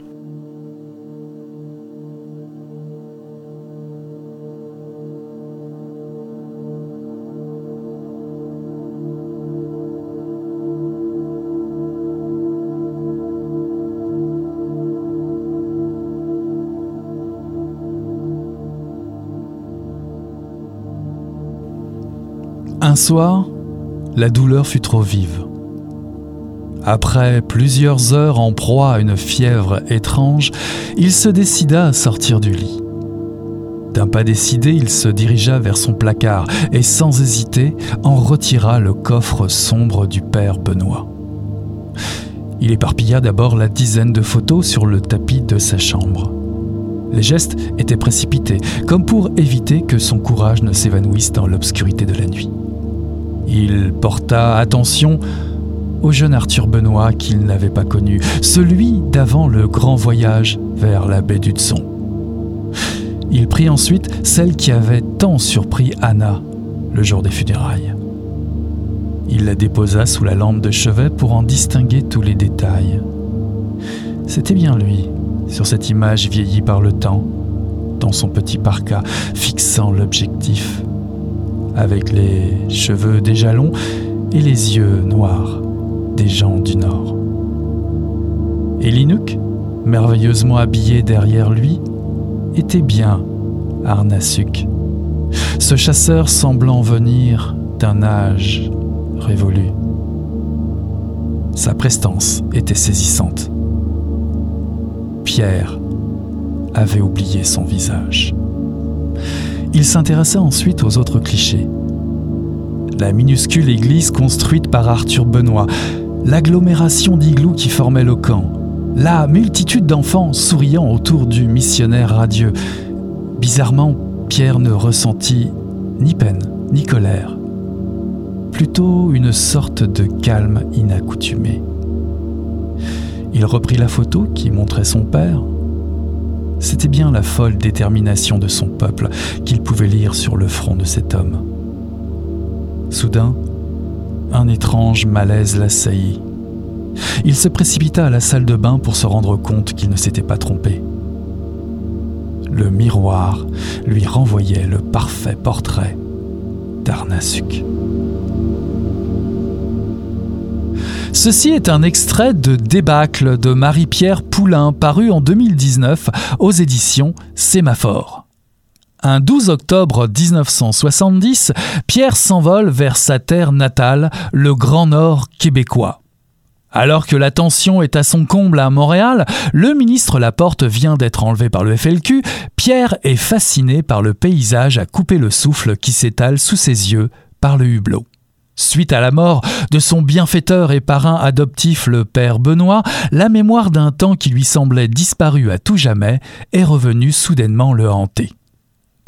S1: Un soir, la douleur fut trop vive. Après plusieurs heures en proie à une fièvre étrange, il se décida à sortir du lit. D'un pas décidé, il se dirigea vers son placard et sans hésiter en retira le coffre sombre du père Benoît. Il éparpilla d'abord la dizaine de photos sur le tapis de sa chambre. Les gestes étaient précipités, comme pour éviter que son courage ne s'évanouisse dans l'obscurité de la nuit. Il porta attention au jeune Arthur Benoît qu'il n'avait pas connu, celui d'avant le grand voyage vers la baie d'Hudson. Il prit ensuite celle qui avait tant surpris Anna le jour des funérailles. Il la déposa sous la lampe de chevet pour en distinguer tous les détails. C'était bien lui, sur cette image vieillie par le temps, dans son petit parka, fixant l'objectif, avec les cheveux déjà longs et les yeux noirs gens du Nord. Et Linuk, merveilleusement habillé derrière lui, était bien Arnasuk, ce chasseur semblant venir d'un âge révolu. Sa prestance était saisissante. Pierre avait oublié son visage. Il s'intéressa ensuite aux autres clichés. La minuscule église construite par Arthur Benoît, l'agglomération d'iglous qui formait le camp, la multitude d'enfants souriant autour du missionnaire radieux. Bizarrement, Pierre ne ressentit ni peine ni colère, plutôt une sorte de calme inaccoutumé. Il reprit la photo qui montrait son père. C'était bien la folle détermination de son peuple qu'il pouvait lire sur le front de cet homme. Soudain, un étrange malaise l'assaillit. Il se précipita à la salle de bain pour se rendre compte qu'il ne s'était pas trompé. Le miroir lui renvoyait le parfait portrait d'Arnasuk. Ceci est un extrait de Débâcle de Marie-Pierre Poulain paru en 2019 aux éditions Sémaphore. Un 12 octobre 1970, Pierre s'envole vers sa terre natale, le Grand Nord québécois. Alors que la tension est à son comble à Montréal, le ministre Laporte vient d'être enlevé par le FLQ, Pierre est fasciné par le paysage à couper le souffle qui s'étale sous ses yeux par le hublot. Suite à la mort de son bienfaiteur et parrain adoptif le père Benoît, la mémoire d'un temps qui lui semblait disparu à tout jamais est revenue soudainement le hanter.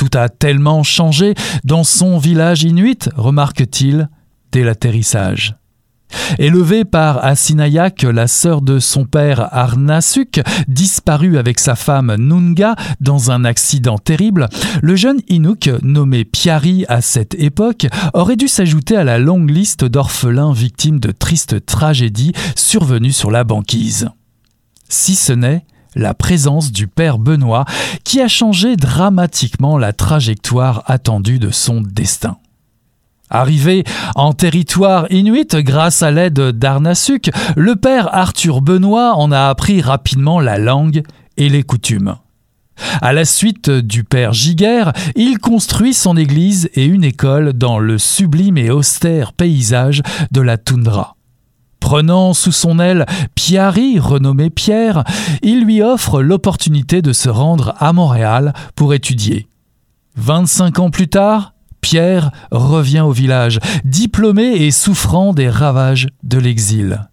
S1: Tout a tellement changé dans son village inuit, remarque-t-il, dès l'atterrissage. Élevé par Asinayak, la sœur de son père Arnasuk, disparu avec sa femme Nunga dans un accident terrible, le jeune Inuk, nommé Piari à cette époque, aurait dû s'ajouter à la longue liste d'orphelins victimes de tristes tragédies survenues sur la banquise. si ce n'est la présence du père Benoît qui a changé dramatiquement la trajectoire attendue de son destin. Arrivé en territoire inuit grâce à l'aide d'Arnasuk, le père Arthur Benoît en a appris rapidement la langue et les coutumes. À la suite du père Giguère, il construit son église et une école dans le sublime et austère paysage de la toundra. Prenant sous son aile Piari, renommé Pierre, il lui offre l'opportunité de se rendre à Montréal pour étudier. 25 ans plus tard, Pierre revient au village, diplômé et souffrant des ravages de l'exil.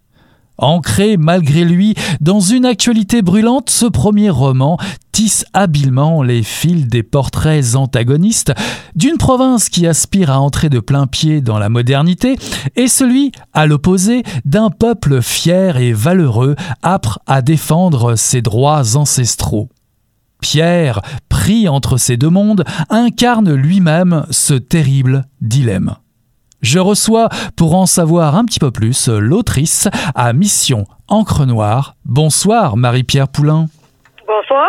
S1: Ancré malgré lui dans une actualité brûlante, ce premier roman tisse habilement les fils des portraits antagonistes d'une province qui aspire à entrer de plein pied dans la modernité et celui, à l'opposé, d'un peuple fier et valeureux, âpre à défendre ses droits ancestraux. Pierre, pris entre ces deux mondes, incarne lui-même ce terrible dilemme. Je reçois, pour en savoir un petit peu plus, l'autrice à Mission Encre Noire. Bonsoir Marie-Pierre Poulain.
S3: Bonsoir.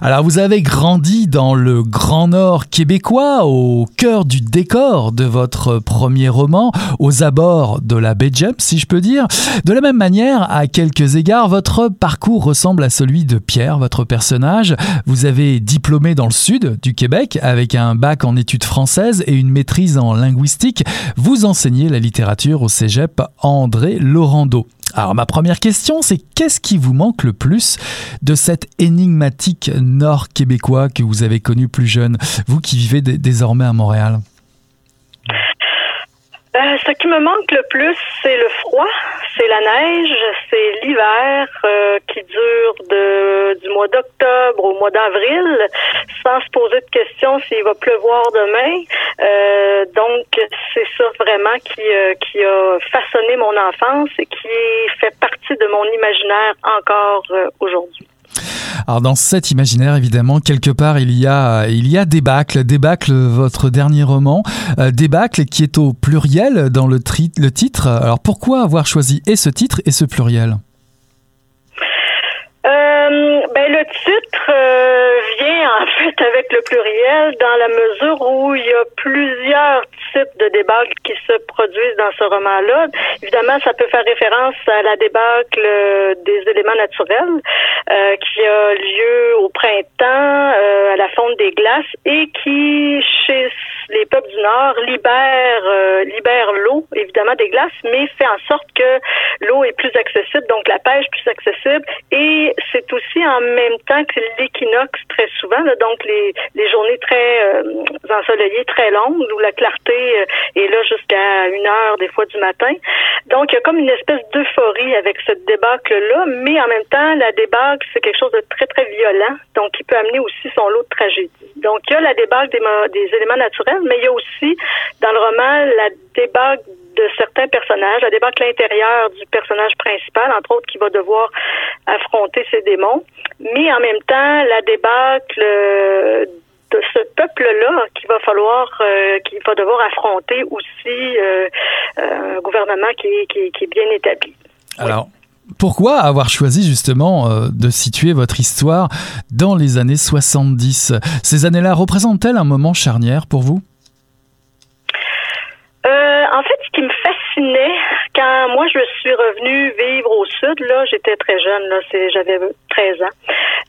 S1: Alors vous avez grandi dans le Grand Nord québécois, au cœur du décor de votre premier roman, aux abords de la baie si je peux dire. De la même manière, à quelques égards, votre parcours ressemble à celui de Pierre, votre personnage. Vous avez diplômé dans le sud du Québec avec un bac en études françaises et une maîtrise en linguistique. Vous enseignez la littérature au cégep André Laurando. Alors ma première question, c'est qu'est-ce qui vous manque le plus de cet énigmatique nord québécois que vous avez connu plus jeune, vous qui vivez désormais à Montréal?
S3: Euh, ce qui me manque le plus, c'est le froid, c'est la neige, c'est l'hiver euh, qui dure de, du mois d'octobre au mois d'avril, sans se poser de questions s'il va pleuvoir demain. Euh, donc, c'est ça vraiment qui, qui a façonné mon enfance et qui fait partie de mon imaginaire encore aujourd'hui.
S1: Alors dans cet imaginaire, évidemment, quelque part, il y a, il y a Débâcle, Débâcle, votre dernier roman, euh, Débâcle qui est au pluriel dans le, titre. Alors pourquoi avoir choisi et ce titre et ce pluriel?
S3: Euh, ben, fait avec le pluriel dans la mesure où il y a plusieurs types de débâcles qui se produisent dans ce roman-là. Évidemment, ça peut faire référence à la débâcle euh, des éléments naturels euh, qui a lieu au printemps à la fonte des glaces et qui, chez les peuples du Nord, libère libère l'eau, évidemment des glaces, mais fait en sorte que l'eau est plus accessible, donc la pêche plus accessible et c'est aussi en même temps que l'équinoxe très souvent, les, les journées très euh, ensoleillées, très longues, où la clarté euh, est là jusqu'à une heure des fois du matin. Donc il y a comme une espèce d'euphorie avec cette débâcle-là, mais en même temps, la débâcle, c'est quelque chose de très, très violent, donc qui peut amener aussi son lot de tragédie. Donc il y a la débâcle des, des éléments naturels, mais il y a aussi dans le roman la débâcle de certains personnages, la débâcle intérieure du personnage principal, entre autres, qui va devoir affronter ses démons, mais en même temps, la débâcle euh, de ce peuple-là qu'il va falloir, euh, qu'il va devoir affronter aussi euh, un gouvernement qui, est bien établi.
S1: Alors, pourquoi avoir choisi justement de situer votre histoire dans les années 70 Ces années-là représentent-elles un moment charnière pour vous
S3: en fait, ce qui me fascinait quand moi je suis revenue vivre au sud, là, j'étais très jeune, là, j'avais 13 ans.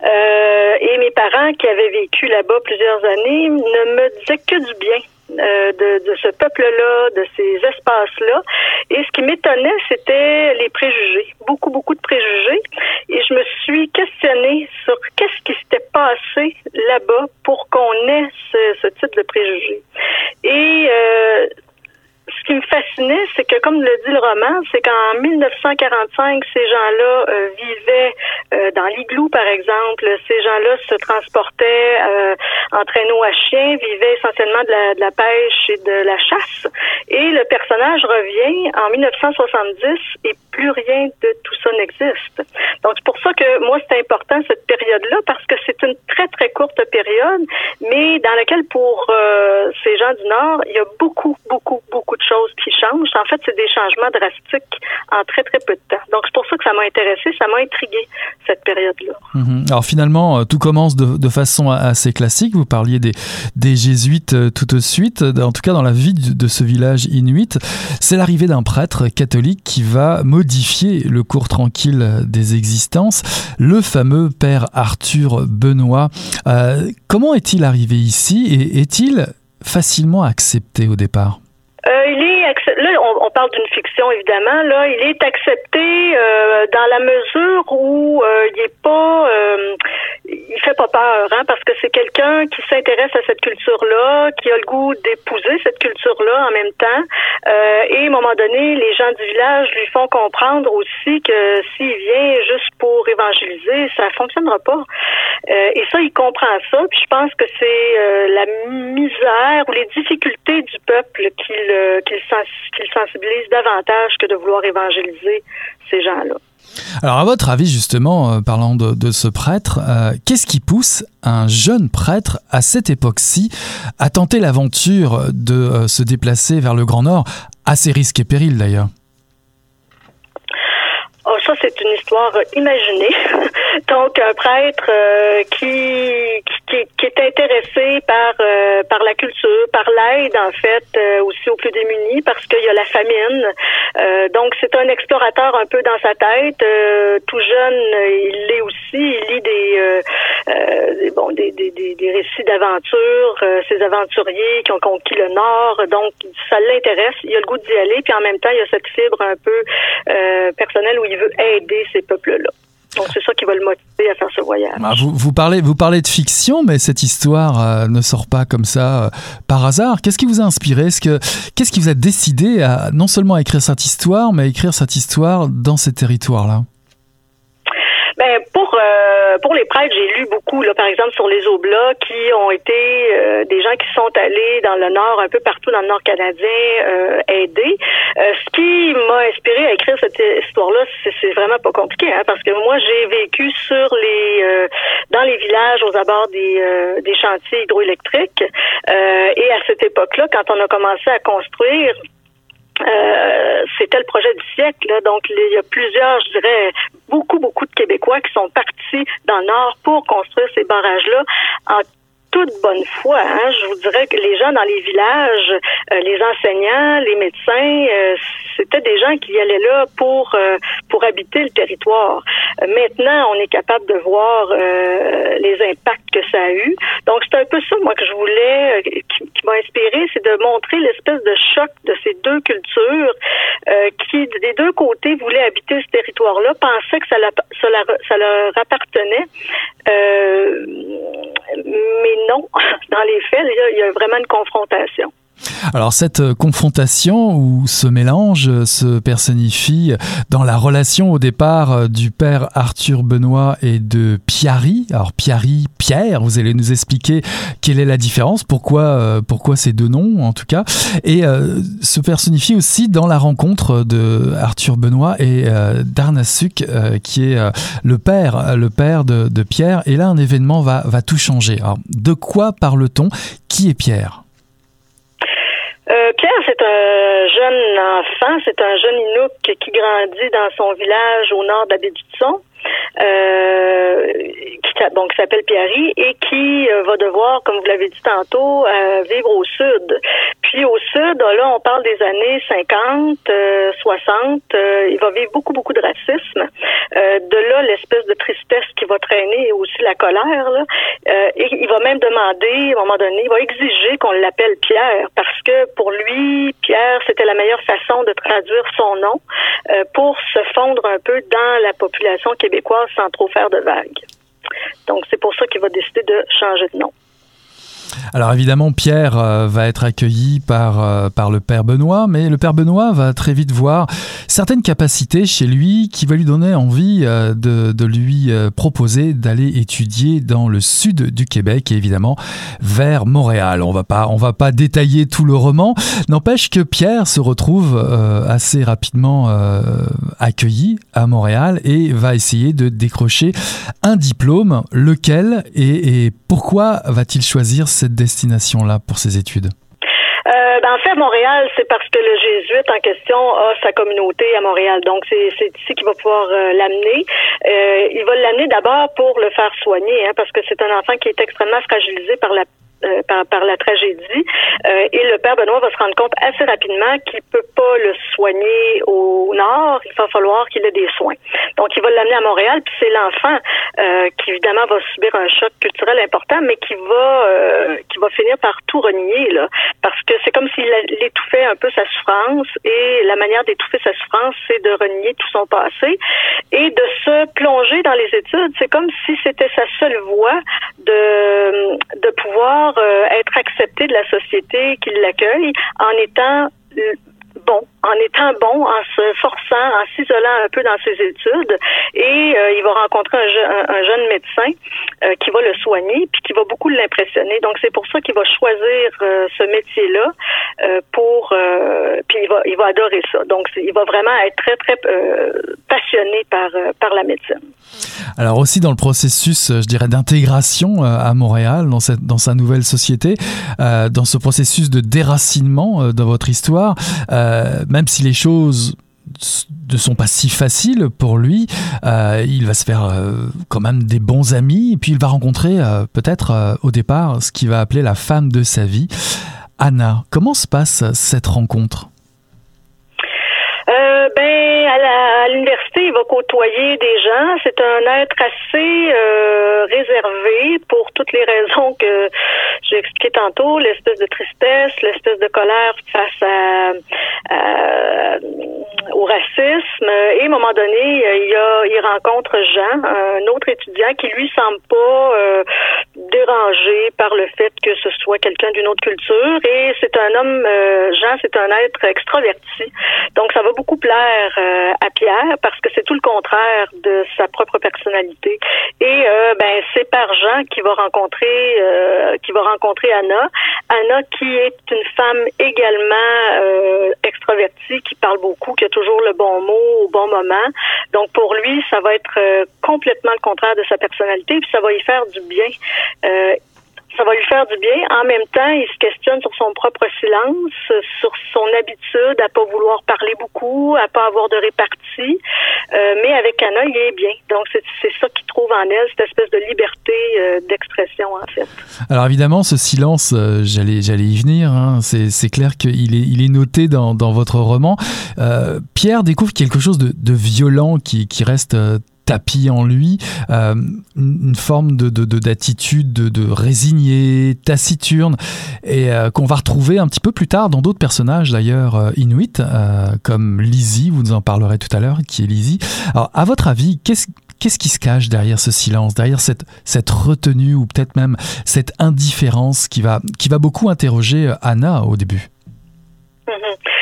S3: Euh, et mes parents qui avaient vécu là-bas plusieurs années ne me disaient que du bien. Euh, de, de, ce peuple-là, de ces espaces-là. Et ce qui m'étonnait, c'était les préjugés, beaucoup, beaucoup de préjugés. Et je me suis questionnée sur qu'est-ce qui s'était passé là-bas pour qu'on ait ce, ce, type de préjugés. Et euh, qui me fascinait, c'est que, comme le dit le roman, c'est qu'en 1945, ces gens-là euh, vivaient euh, dans l'igloo, par exemple. Ces gens-là se transportaient euh, en traîneau à chien, vivaient essentiellement de la, pêche et de la chasse. Et le personnage revient en 1970 et plus rien de tout ça n'existe. Donc, c'est pour ça que moi, c'est important cette période-là parce que c'est une très, très courte période, mais dans laquelle, pour ces gens du Nord, il y a beaucoup, beaucoup, beaucoup de choses qui changent. En fait, c'est des changements drastiques en très, très peu de temps. Donc, c'est pour ça que ça m'a intéressé, ça m'a intrigué cette période-là.
S1: Mhm. Alors finalement, tout commence de, façon assez classique. Vous parliez des, des jésuites tout de suite, en tout cas dans la vie de ce village inuit. C'est l'arrivée d'un prêtre catholique qui va modifier le cours tranquille des existences, le fameux père Arthur Benoît. comment est-il arrivé ici et est-il facilement accepté au départ?
S3: Euh, il est là on, parle d'une fiction évidemment là il est accepté euh, dans la mesure où euh, il est pas il fait pas peur hein, parce que c'est quelqu'un qui s'intéresse à cette culture là qui a le goût d'épouser cette culture là en même temps et à un moment donné les gens du village lui font comprendre aussi que s'il vient juste pour évangéliser ça fonctionnera pas. Et ça il comprend ça puis je pense que c'est la misère ou les difficultés du peuple qu'il euh, qu'il sensibilise davantage que de vouloir évangéliser ces gens-là.
S1: Alors, à votre avis, justement, euh, parlant de, ce prêtre, euh, qu'est-ce qui pousse un jeune prêtre à cette époque-ci à tenter l'aventure de se déplacer vers le Grand Nord, à ses risques et périls d'ailleurs
S3: Oh, ça, c'est une histoire imaginée. Donc, un prêtre euh, qui, qui, qui, est intéressé par, euh, par la culture, par l'aide, en fait, euh, aussi aux plus démunis, parce qu'il y a la famine. donc, c'est un explorateur un peu dans sa tête. tout jeune, il l'est aussi. Il lit des, bon, des, des, des, récits d'aventure, ces aventuriers qui ont conquis le Nord. Donc, ça l'intéresse. Il a le goût d'y aller. Puis, en même temps, il y a cette fibre un peu personnelle où il veut aider ces peuples-là. Donc c'est ça qui va le motiver à faire ce voyage.
S1: Ah, vous, vous, parlez, vous parlez de fiction, mais cette histoire euh, ne sort pas comme ça euh, par hasard. Qu'est-ce qui vous a inspiré? Qu'est-ce qui vous a décidé à non seulement à écrire cette histoire, mais à écrire cette histoire dans ces territoires-là?
S3: Ben pour euh, pour les prêtres, j'ai lu beaucoup là, par exemple sur les Oblats qui ont été euh, des gens qui sont allés dans le nord, un peu partout dans le nord canadien, euh, aider. ce qui m'a inspiré à écrire cette histoire-là, c'est vraiment pas compliqué, hein, parce que moi j'ai vécu sur les dans les villages aux abords des des chantiers hydroélectriques et à cette époque-là, quand on a commencé à construire euh, c'était le projet du siècle. Donc, il y a plusieurs, je dirais, beaucoup, beaucoup de Québécois qui sont partis dans le Nord pour construire ces barrages-là toute bonne foi. Hein. Je vous dirais que les gens dans les villages, euh, les enseignants, les médecins, euh, c'était des gens qui allaient là pour pour habiter le territoire. maintenant, on est capable de voir les impacts que ça a eu. Donc, c'est un peu ça, moi, que je voulais, qui, m'a inspiré, c'est de montrer l'espèce de choc de ces deux cultures euh, qui, des deux côtés, voulaient habiter ce territoire-là, pensaient que ça, ça, leur appartenait. Euh, mais non, dans les faits, il y a vraiment une confrontation.
S1: Alors cette euh, confrontation ou ce mélange euh, se personnifie dans la relation au départ euh, du père Arthur Benoît et de Piari. Alors Piari, Pierre, vous allez nous expliquer quelle est la différence, pourquoi, pourquoi ces deux noms en tout cas, et se personnifie aussi dans la rencontre de Arthur Benoît et d'Arnasuk, qui est le père, le père de, de, Pierre. Et là, un événement va, va tout changer. Alors, de quoi parle-t-on? Qui est Pierre?
S3: Euh, Pierre, c'est un jeune enfant, c'est un jeune Inuk qui grandit dans son village au nord d'Abidjan euh, qui, donc, s'appelle Pierry et qui euh, va devoir, comme vous l'avez dit tantôt, euh, vivre au sud. Puis au sud, là, on parle des années 50, 60. Euh, il va vivre beaucoup, beaucoup de racisme. de là, l'espèce de tristesse qui va traîner et aussi la colère. Là. et il va même demander, à un moment donné, il va exiger qu'on l'appelle Pierre parce que pour lui, Pierre, c'était la meilleure façon de traduire son nom pour se fondre un peu dans la population québécoise sans trop faire de vagues. Donc, c'est pour ça qu'il va décider de changer de nom.
S1: Alors évidemment, Pierre euh, va être accueilli par, euh, par le père Benoît, mais le père Benoît va très vite voir certaines capacités chez lui qui va lui donner envie euh, de, de, lui proposer d'aller étudier dans le sud du Québec et évidemment vers Montréal. On va pas, va pas détailler tout le roman. N'empêche que Pierre se retrouve assez rapidement accueilli à Montréal et va essayer de décrocher un diplôme. Lequel et, et pourquoi va-t-il choisir cette destination-là pour ses études?
S3: Euh, ben, en fait, Montréal, c'est parce que le jésuite en question a sa communauté à Montréal. Donc, c'est ici qu'il va pouvoir euh, l'amener. Euh, il va l'amener d'abord pour le faire soigner, hein, parce que c'est un enfant qui est extrêmement fragilisé par la euh, par, par, la tragédie. Euh, et le père Benoît va se rendre compte assez rapidement qu'il peut pas le soigner au nord. Il va falloir qu'il ait des soins. Donc, il va l'amener à Montréal. Puis c'est l'enfant euh, qui évidemment va subir un choc culturel important, mais qui va euh, qui va finir par tout renier là, parce que c'est comme s'il étouffait un peu sa souffrance. Et la manière d'étouffer sa souffrance, c'est de renier tout son passé et de se plonger dans les études. C'est comme si c'était sa seule voie de de pouvoir euh, être accepté de la société qui l'accueille en étant bon, en étant bon, en se forçant, en s'isolant un peu dans ses études. Et euh, il va rencontrer un, jeune médecin qui va le soigner, puis qui va beaucoup l'impressionner. Donc c'est pour ça qu'il va choisir ce métier-là pour, puis il va, il va adorer ça. Donc il va vraiment être très très passionné par par la médecine.
S1: Alors aussi dans le processus, je dirais, d'intégration à Montréal, dans, cette, dans sa nouvelle société, euh, dans ce processus de déracinement euh, de votre histoire, euh, même si les choses ne sont pas si faciles pour lui, il va se faire quand même des bons amis, et puis il va rencontrer peut-être au départ ce qu'il va appeler la femme de sa vie, Anna. Comment se passe cette rencontre?
S3: Il va côtoyer des gens. C'est un être assez euh, réservé pour toutes les raisons que j'ai expliquées tantôt, l'espèce de tristesse, l'espèce de colère face au racisme. Et à un moment donné, il, rencontre Jean, un autre étudiant qui lui semble pas euh, dérangé par le fait que ce soit quelqu'un d'une autre culture. Et c'est un homme, euh, Jean, c'est un être extraverti. Donc ça va beaucoup plaire à Pierre parce que c'est tout le contraire de sa propre personnalité. Et euh, ben c'est par Jean qu'il va rencontrer euh, qui va rencontrer Anna. Anna qui est une femme également extravertie, qui parle beaucoup, qui a toujours le bon mot au bon moment. Donc pour lui, ça va être complètement le contraire de sa personnalité, puis ça va y faire du bien ça va lui faire du bien. En même temps, il se questionne sur son propre silence, sur son habitude à pas vouloir parler beaucoup, à pas avoir de répartie. Euh, mais avec Anna, il est bien. Donc, c'est ça qu'il trouve en elle, cette espèce de liberté euh, d'expression, en fait.
S1: Alors, évidemment, ce silence, euh, j'allais y venir. Hein. C'est clair qu'il est, noté dans, votre roman. Pierre découvre quelque chose de, violent qui reste tapis en lui, euh, une forme de, d'attitude de, de, résigné, taciturne, et euh, qu'on va retrouver un petit peu plus tard dans d'autres personnages d'ailleurs euh, inuits, comme Lizzie, vous nous en parlerez tout à l'heure, qui est Lizzie. Alors, à votre avis, qu'est-ce qui se cache derrière ce silence, derrière cette, cette retenue ou peut-être même cette indifférence qui va, qui va beaucoup interroger Anna au début?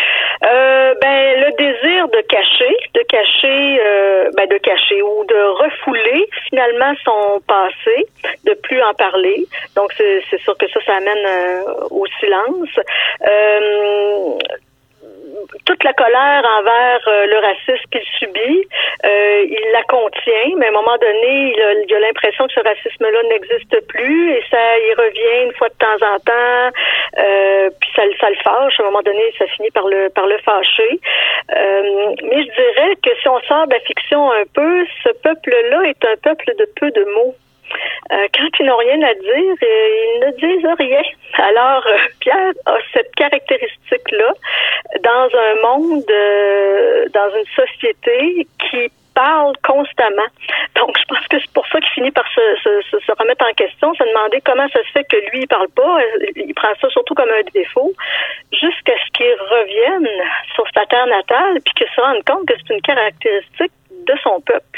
S3: Euh, désir de cacher, de cacher, euh, ben de cacher ou de refouler finalement son passé, de plus en parler. Donc c'est sûr que ça, ça amène euh, au silence toute la colère envers euh, le racisme qu'il subit, euh, il la contient, mais à un moment donné, il a, l'impression que ce racisme-là n'existe plus et ça y revient une fois de temps en temps, euh, puis ça, ça le fâche. À un moment donné, ça finit par le par le fâcher. mais je dirais que si on sort de la fiction un peu, ce peuple-là est un peuple de peu de mots. Euh, quand ils n'ont rien à dire, euh, ils ne disent rien. Alors, euh, Pierre a cette caractéristique-là dans un monde, dans une société qui parle constamment. Donc, je pense que c'est pour ça qu'il finit par se, se, se, remettre en question, se demander comment ça se fait que lui, il parle pas. Il prend ça surtout comme un défaut, jusqu'à ce qu'il revienne sur sa terre natale, puis qu'il se rende compte que c'est une caractéristique de son peuple.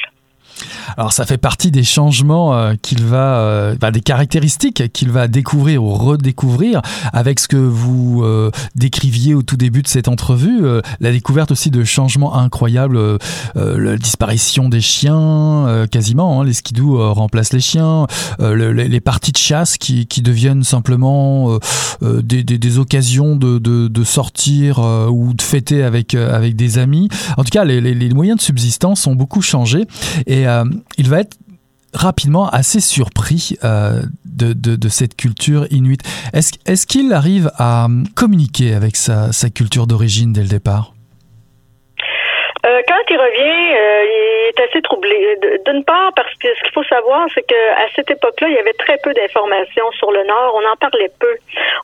S1: Alors ça fait partie des changements euh, qu'il va, bah, des caractéristiques qu'il va découvrir ou redécouvrir avec ce que vous euh, décriviez au tout début de cette entrevue, la découverte aussi de changements incroyables, la disparition des chiens, quasiment, hein, les skidoo remplacent les chiens, les, parties de chasse qui, deviennent simplement des, occasions de, sortir ou de fêter avec, avec des amis. En tout cas, les, les, les moyens de subsistance ont beaucoup changé et euh, il va être rapidement assez surpris de, de, cette culture inuite. Est-ce est qu'il arrive à communiquer avec sa, sa culture d'origine dès le départ?
S3: Euh, quand il revient, assez troublé. D'une part, parce que ce qu'il faut savoir, c'est qu'à cette époque-là, il y avait très peu d'informations sur le Nord. On en parlait peu.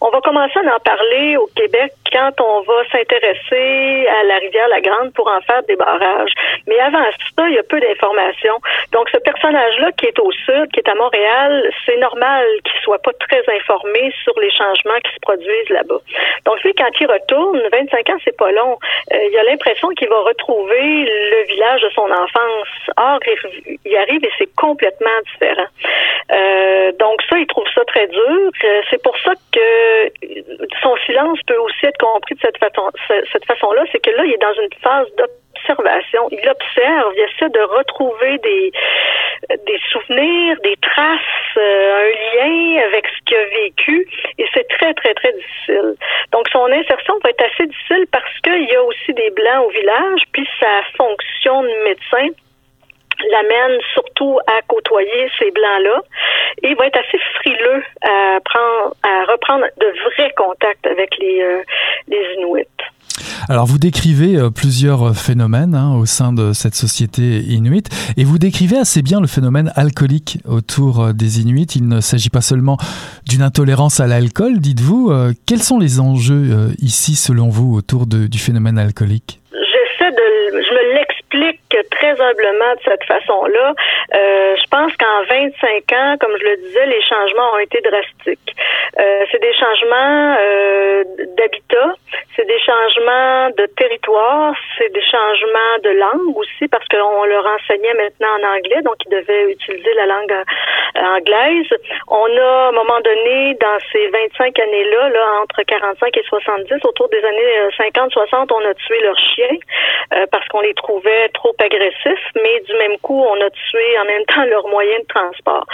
S3: On va commencer à en parler au Québec quand on va s'intéresser à la rivière La Grande pour en faire des barrages. Mais avant ça, il y a peu d'informations. Donc, ce personnage-là qui est au sud, qui est à Montréal, c'est normal qu'il soit pas très informé sur les changements qui se produisent là-bas. Donc, lui, quand il retourne, 25 ans, c'est pas long. Euh, il a l'impression qu'il va retrouver le village de son enfance. Or, il arrive et c'est complètement différent. Euh, donc ça, il trouve ça très dur. Euh, c'est pour ça que son silence peut aussi être compris de cette façon, cette façon-là. C'est que là, il est dans une phase d'observation. Il observe, il essaie de retrouver des des souvenirs, des traces, euh, un lien avec ce qu'il a vécu, et c'est très très très difficile. Donc son insertion va être assez difficile parce qu'il y a aussi des blancs au village, puis sa fonction de médecin l'amène surtout à côtoyer ces blancs-là il va être assez frileux à prendre à reprendre de vrais contacts avec les, euh, Inuits.
S1: Alors vous décrivez euh, plusieurs phénomènes hein, au sein de cette société inuite et vous décrivez assez bien le phénomène alcoolique autour euh, des Inuits. Il ne s'agit pas seulement d'une intolérance à l'alcool, dites-vous. quels sont les enjeux ici selon vous autour du phénomène alcoolique
S3: J'essaie de, je me l'explique très de cette façon-là. Euh, je pense qu'en 25 ans, comme je le disais, les changements ont été drastiques. Euh, c'est des changements euh, d'habitat, c'est des changements de territoire, c'est des changements de langue aussi, parce qu'on leur enseignait maintenant en anglais, donc ils devaient utiliser la langue anglaise. On a, à un moment donné, dans ces 25 années-là, là, entre 45 et 70, autour des années 50-60, on a tué leurs chiens parce qu'on les trouvait trop agressifs, mais du même coup, on a tué en même temps leurs moyens de transport.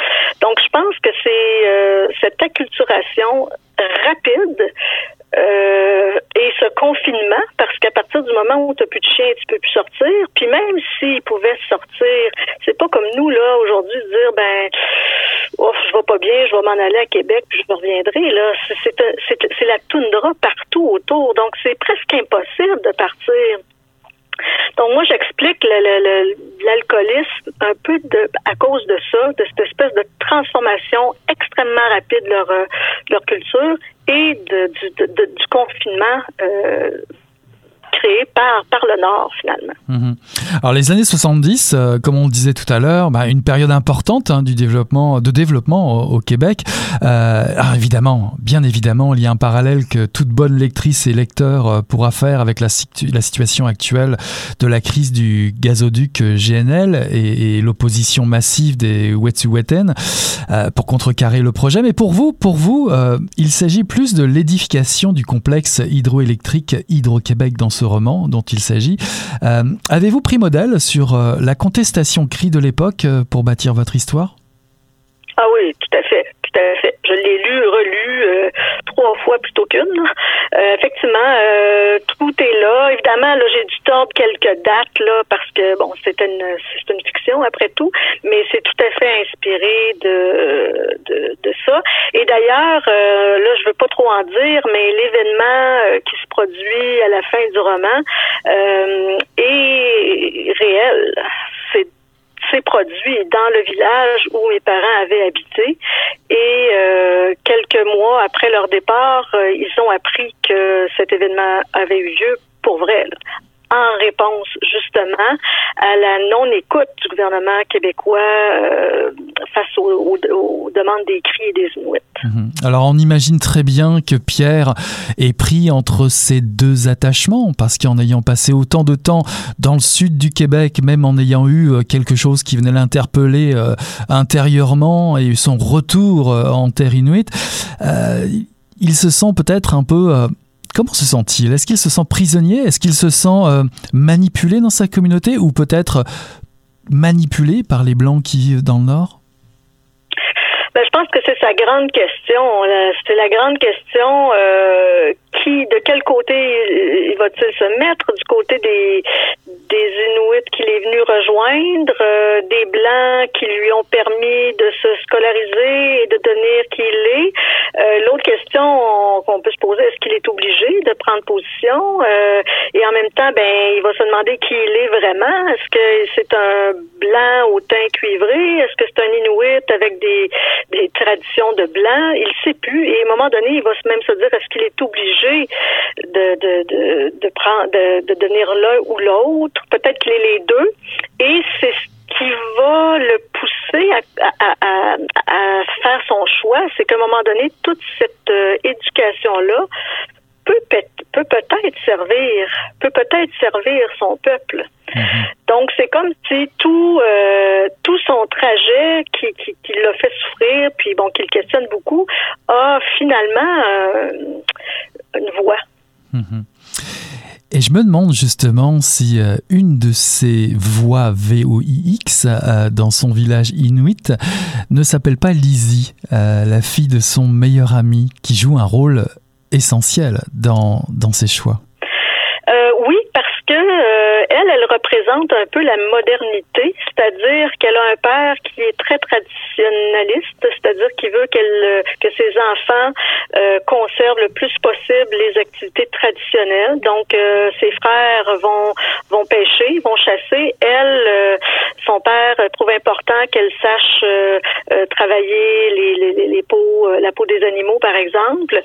S3: Donc, je pense que c'est euh, cette acculturation rapide euh, et ce confinement, parce qu'à partir du moment où tu plus de chien, tu peux plus sortir. Puis même s'ils pouvaient sortir, c'est pas comme nous là aujourd'hui de dire ben, oh, je vais pas bien, je vais m'en aller à Québec puis je reviendrai là. C'est la toundra partout autour, donc c'est presque impossible de partir. Donc moi j'explique l'alcoolisme un peu de à cause de ça, de cette espèce de transformation extrêmement rapide de leur, euh, leur culture et de, du, du confinement euh, par, le Nord, finalement.
S1: Mhm. Alors, les années 70, euh, comme on le disait tout à l'heure, bah, une période importante hein, du développement, de développement au, Québec. Euh, alors, évidemment, bien évidemment, il y a un parallèle que toute bonne lectrice et lecteur euh, pourra faire avec la, situation actuelle de la crise du gazoduc GNL et, l'opposition massive des Wet'suwet'en euh, pour contrecarrer le projet. Mais pour vous, pour vous, il s'agit plus de l'édification du complexe hydroélectrique Hydro-Québec dans ce roman dont il s'agit. Euh, avez-vous pris modèle sur euh, la contestation cri de l'époque euh, pour bâtir votre histoire?
S3: Ah oui, tout à fait. Tout à fait. Je l'ai lu, relu trois fois plutôt qu'une. effectivement, tout est là. Évidemment, là, j'ai dû tordre quelques dates là parce que bon, c'est une c'est une fiction après tout, mais c'est tout à fait inspiré de de, de ça. Et d'ailleurs, là, je veux pas trop en dire, mais l'événement qui se produit à la fin du roman euh, est réel. C'est c'est produit dans le village où mes parents avaient habité. Et euh, quelques mois après leur départ, euh, ils ont appris que cet événement avait eu lieu pour vrai en réponse justement à la non-écoute du gouvernement québécois euh, face aux, demandes des cris et des Inuits.
S1: Mhm. Alors on imagine très bien que Pierre est pris entre ces deux attachements parce qu'en ayant passé autant de temps dans le sud du Québec, même en ayant eu euh, quelque chose qui venait l'interpeller euh, intérieurement et son retour en terre inuite, il se sent peut-être un peu Comment se sent-il? Est-ce qu'il se sent prisonnier? Est-ce qu'il se sent euh, manipulé dans sa communauté ou peut-être manipulé par les Blancs qui vivent dans le Nord?
S3: Ben, je pense que c'est sa grande question. C'est la grande question euh, qui, de quel côté il va-t-il se mettre? Du côté des des Inuits qu'il est venu rejoindre, euh, des blancs qui lui ont permis de se scolariser et de devenir qui il est. Euh, l'autre question qu'on peut se poser, est-ce qu'il est obligé de prendre position? Euh, et en même temps, ben, il va se demander qui il est vraiment. Est-ce que c'est un blanc au teint cuivré? Est-ce que c'est un Inuit avec des, des traditions de blanc? Il sait plus. Et à un moment donné, il va même se dire, est-ce qu'il est obligé de, de, de, de prendre, de, de devenir l'un ou l'autre? Peut-être qu'il les deux. Et c'est ce qui va le pousser à, à, à, à faire son choix, c'est qu'à un moment donné, toute cette euh, éducation-là peut, peut peut-être servir, peut peut-être servir son peuple. Mm-hmm. Donc c'est comme si tout euh, tout son trajet qui, qui, qui l'a fait souffrir, puis bon, qui le questionne beaucoup, a finalement euh, une voix.
S1: Mm-hmm. Et je me demande justement si euh, une de ces voix VOIX euh, dans son village inuit ne s'appelle pas Lizzie, euh, la fille de son meilleur ami, qui joue un rôle essentiel dans, dans ses choix.
S3: Elle, elle représente un peu la modernité, c'est-à-dire qu'elle a un père qui est très traditionnaliste, c'est-à-dire qu'il veut qu'elle que ses enfants euh, conservent le plus possible les activités traditionnelles. Donc, euh, ses frères vont vont pêcher, vont chasser. Elle, euh, son père trouve important qu'elle sache euh, euh, travailler les, les, les peaux, la peau des animaux, par exemple.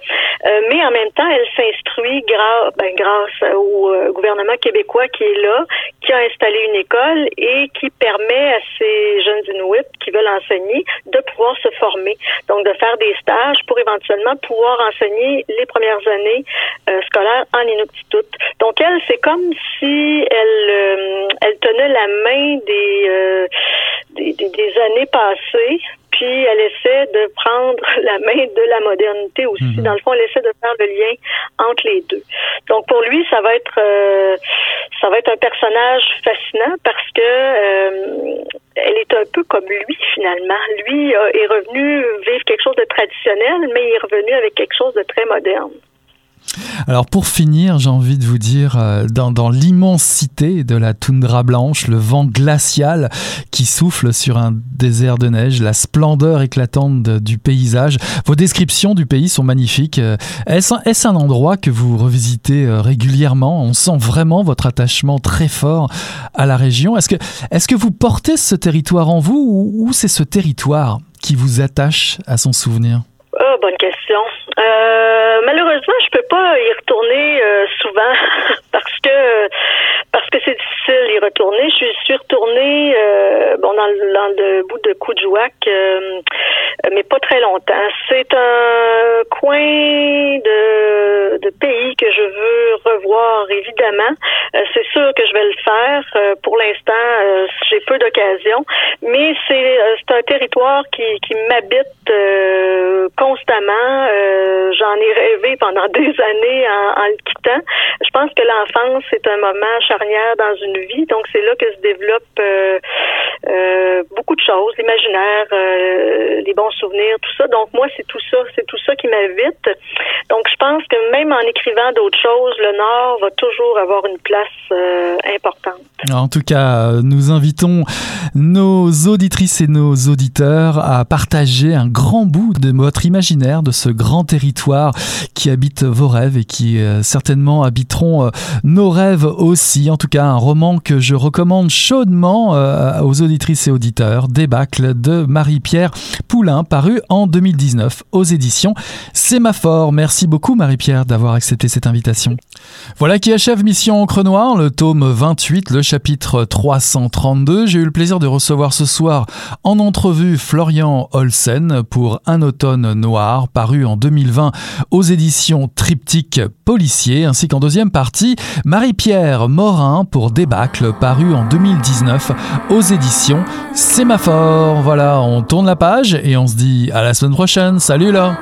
S3: mais en même temps, elle s'instruit grâce ben, grâce au gouvernement québécois qui est là, qui a installé une école et qui permet à ces jeunes Inuits qui veulent enseigner de pouvoir se former. Donc, de faire des stages pour éventuellement pouvoir enseigner les premières années euh, scolaires en Inuktitut. Donc, elle, c'est comme si elle, euh, tenait la main des, euh, années passées puis elle essaie de prendre la main de la modernité aussi. Mhm. Dans le fond, elle essaie de faire le lien entre les deux. Donc pour lui, ça va être euh, ça va être un personnage fascinant parce que euh, elle est un peu comme lui finalement. Lui euh, est revenu vivre quelque chose de traditionnel, mais il est revenu avec quelque chose de très moderne.
S1: Alors pour finir, j'ai envie de vous dire, euh, dans, l'immensité de la toundra blanche, le vent glacial qui souffle sur un désert de neige, la splendeur éclatante du paysage, vos descriptions du pays sont magnifiques. Euh, est-ce est un endroit que vous revisitez euh, régulièrement? On sent vraiment votre attachement très fort à la région. Est-ce que, est que vous portez ce territoire en vous ou, c'est ce territoire qui vous attache à son souvenir?
S3: Oh, bonne question. Malheureusement, je peux pas y retourner euh, souvent parce que parce que c'est difficile d'y retourner. Je suis retournée euh, bon dans le, bout de Coudjouac, euh, mais pas très longtemps. C'est un coin de, pays que je veux revoir évidemment. Euh, c'est sûr que je vais le faire. Pour l'instant, j'ai peu d'occasions, mais c'est un territoire qui qui m'habite constamment. J'en ai rêvé pendant des années en, en le quittant. Je pense que l'enfance c'est un moment charnière dans une vie, donc c'est là que se développe euh, euh, beaucoup de choses, l'imaginaire, euh, les bons souvenirs, tout ça. Donc moi c'est tout ça, c'est tout ça qui m'invite. Donc je pense que même en écrivant d'autres choses, le Nord va toujours avoir une place importante.
S1: En tout cas, nous invitons nos auditrices et nos auditeurs à partager un grand bout de votre imaginaire, de ce grand territoire qui habite vos rêves et qui certainement habiteront nos rêves aussi. En tout cas, un roman que je recommande chaudement euh, aux auditrices et auditeurs, Débâcle de Marie-Pierre Poulain, paru en 2019 aux éditions Sémaphore. Merci beaucoup Marie-Pierre d'avoir accepté cette invitation. Voilà qui achève Mission Encre Noire, le tome 28, le chapitre 332. J'ai eu le plaisir de recevoir ce soir en entrevue Florian Olsen pour Un automne noir, paru en 2020 aux éditions Triptyque Policier, ainsi qu'en deuxième partie, Marie-Pierre Morin pour Débâcle, paru en 2019 aux éditions Sémaphore. Voilà, on tourne la page et on se dit à la semaine prochaine. Salut là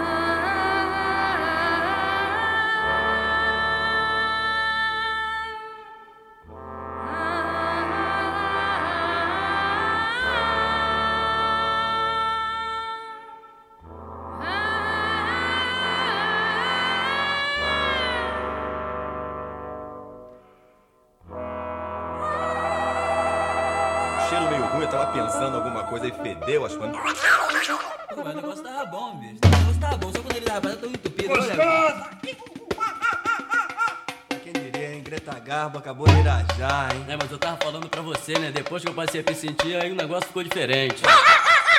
S4: comecei a me sentir, aí o negócio ficou diferente. Ah,
S5: ah, ah,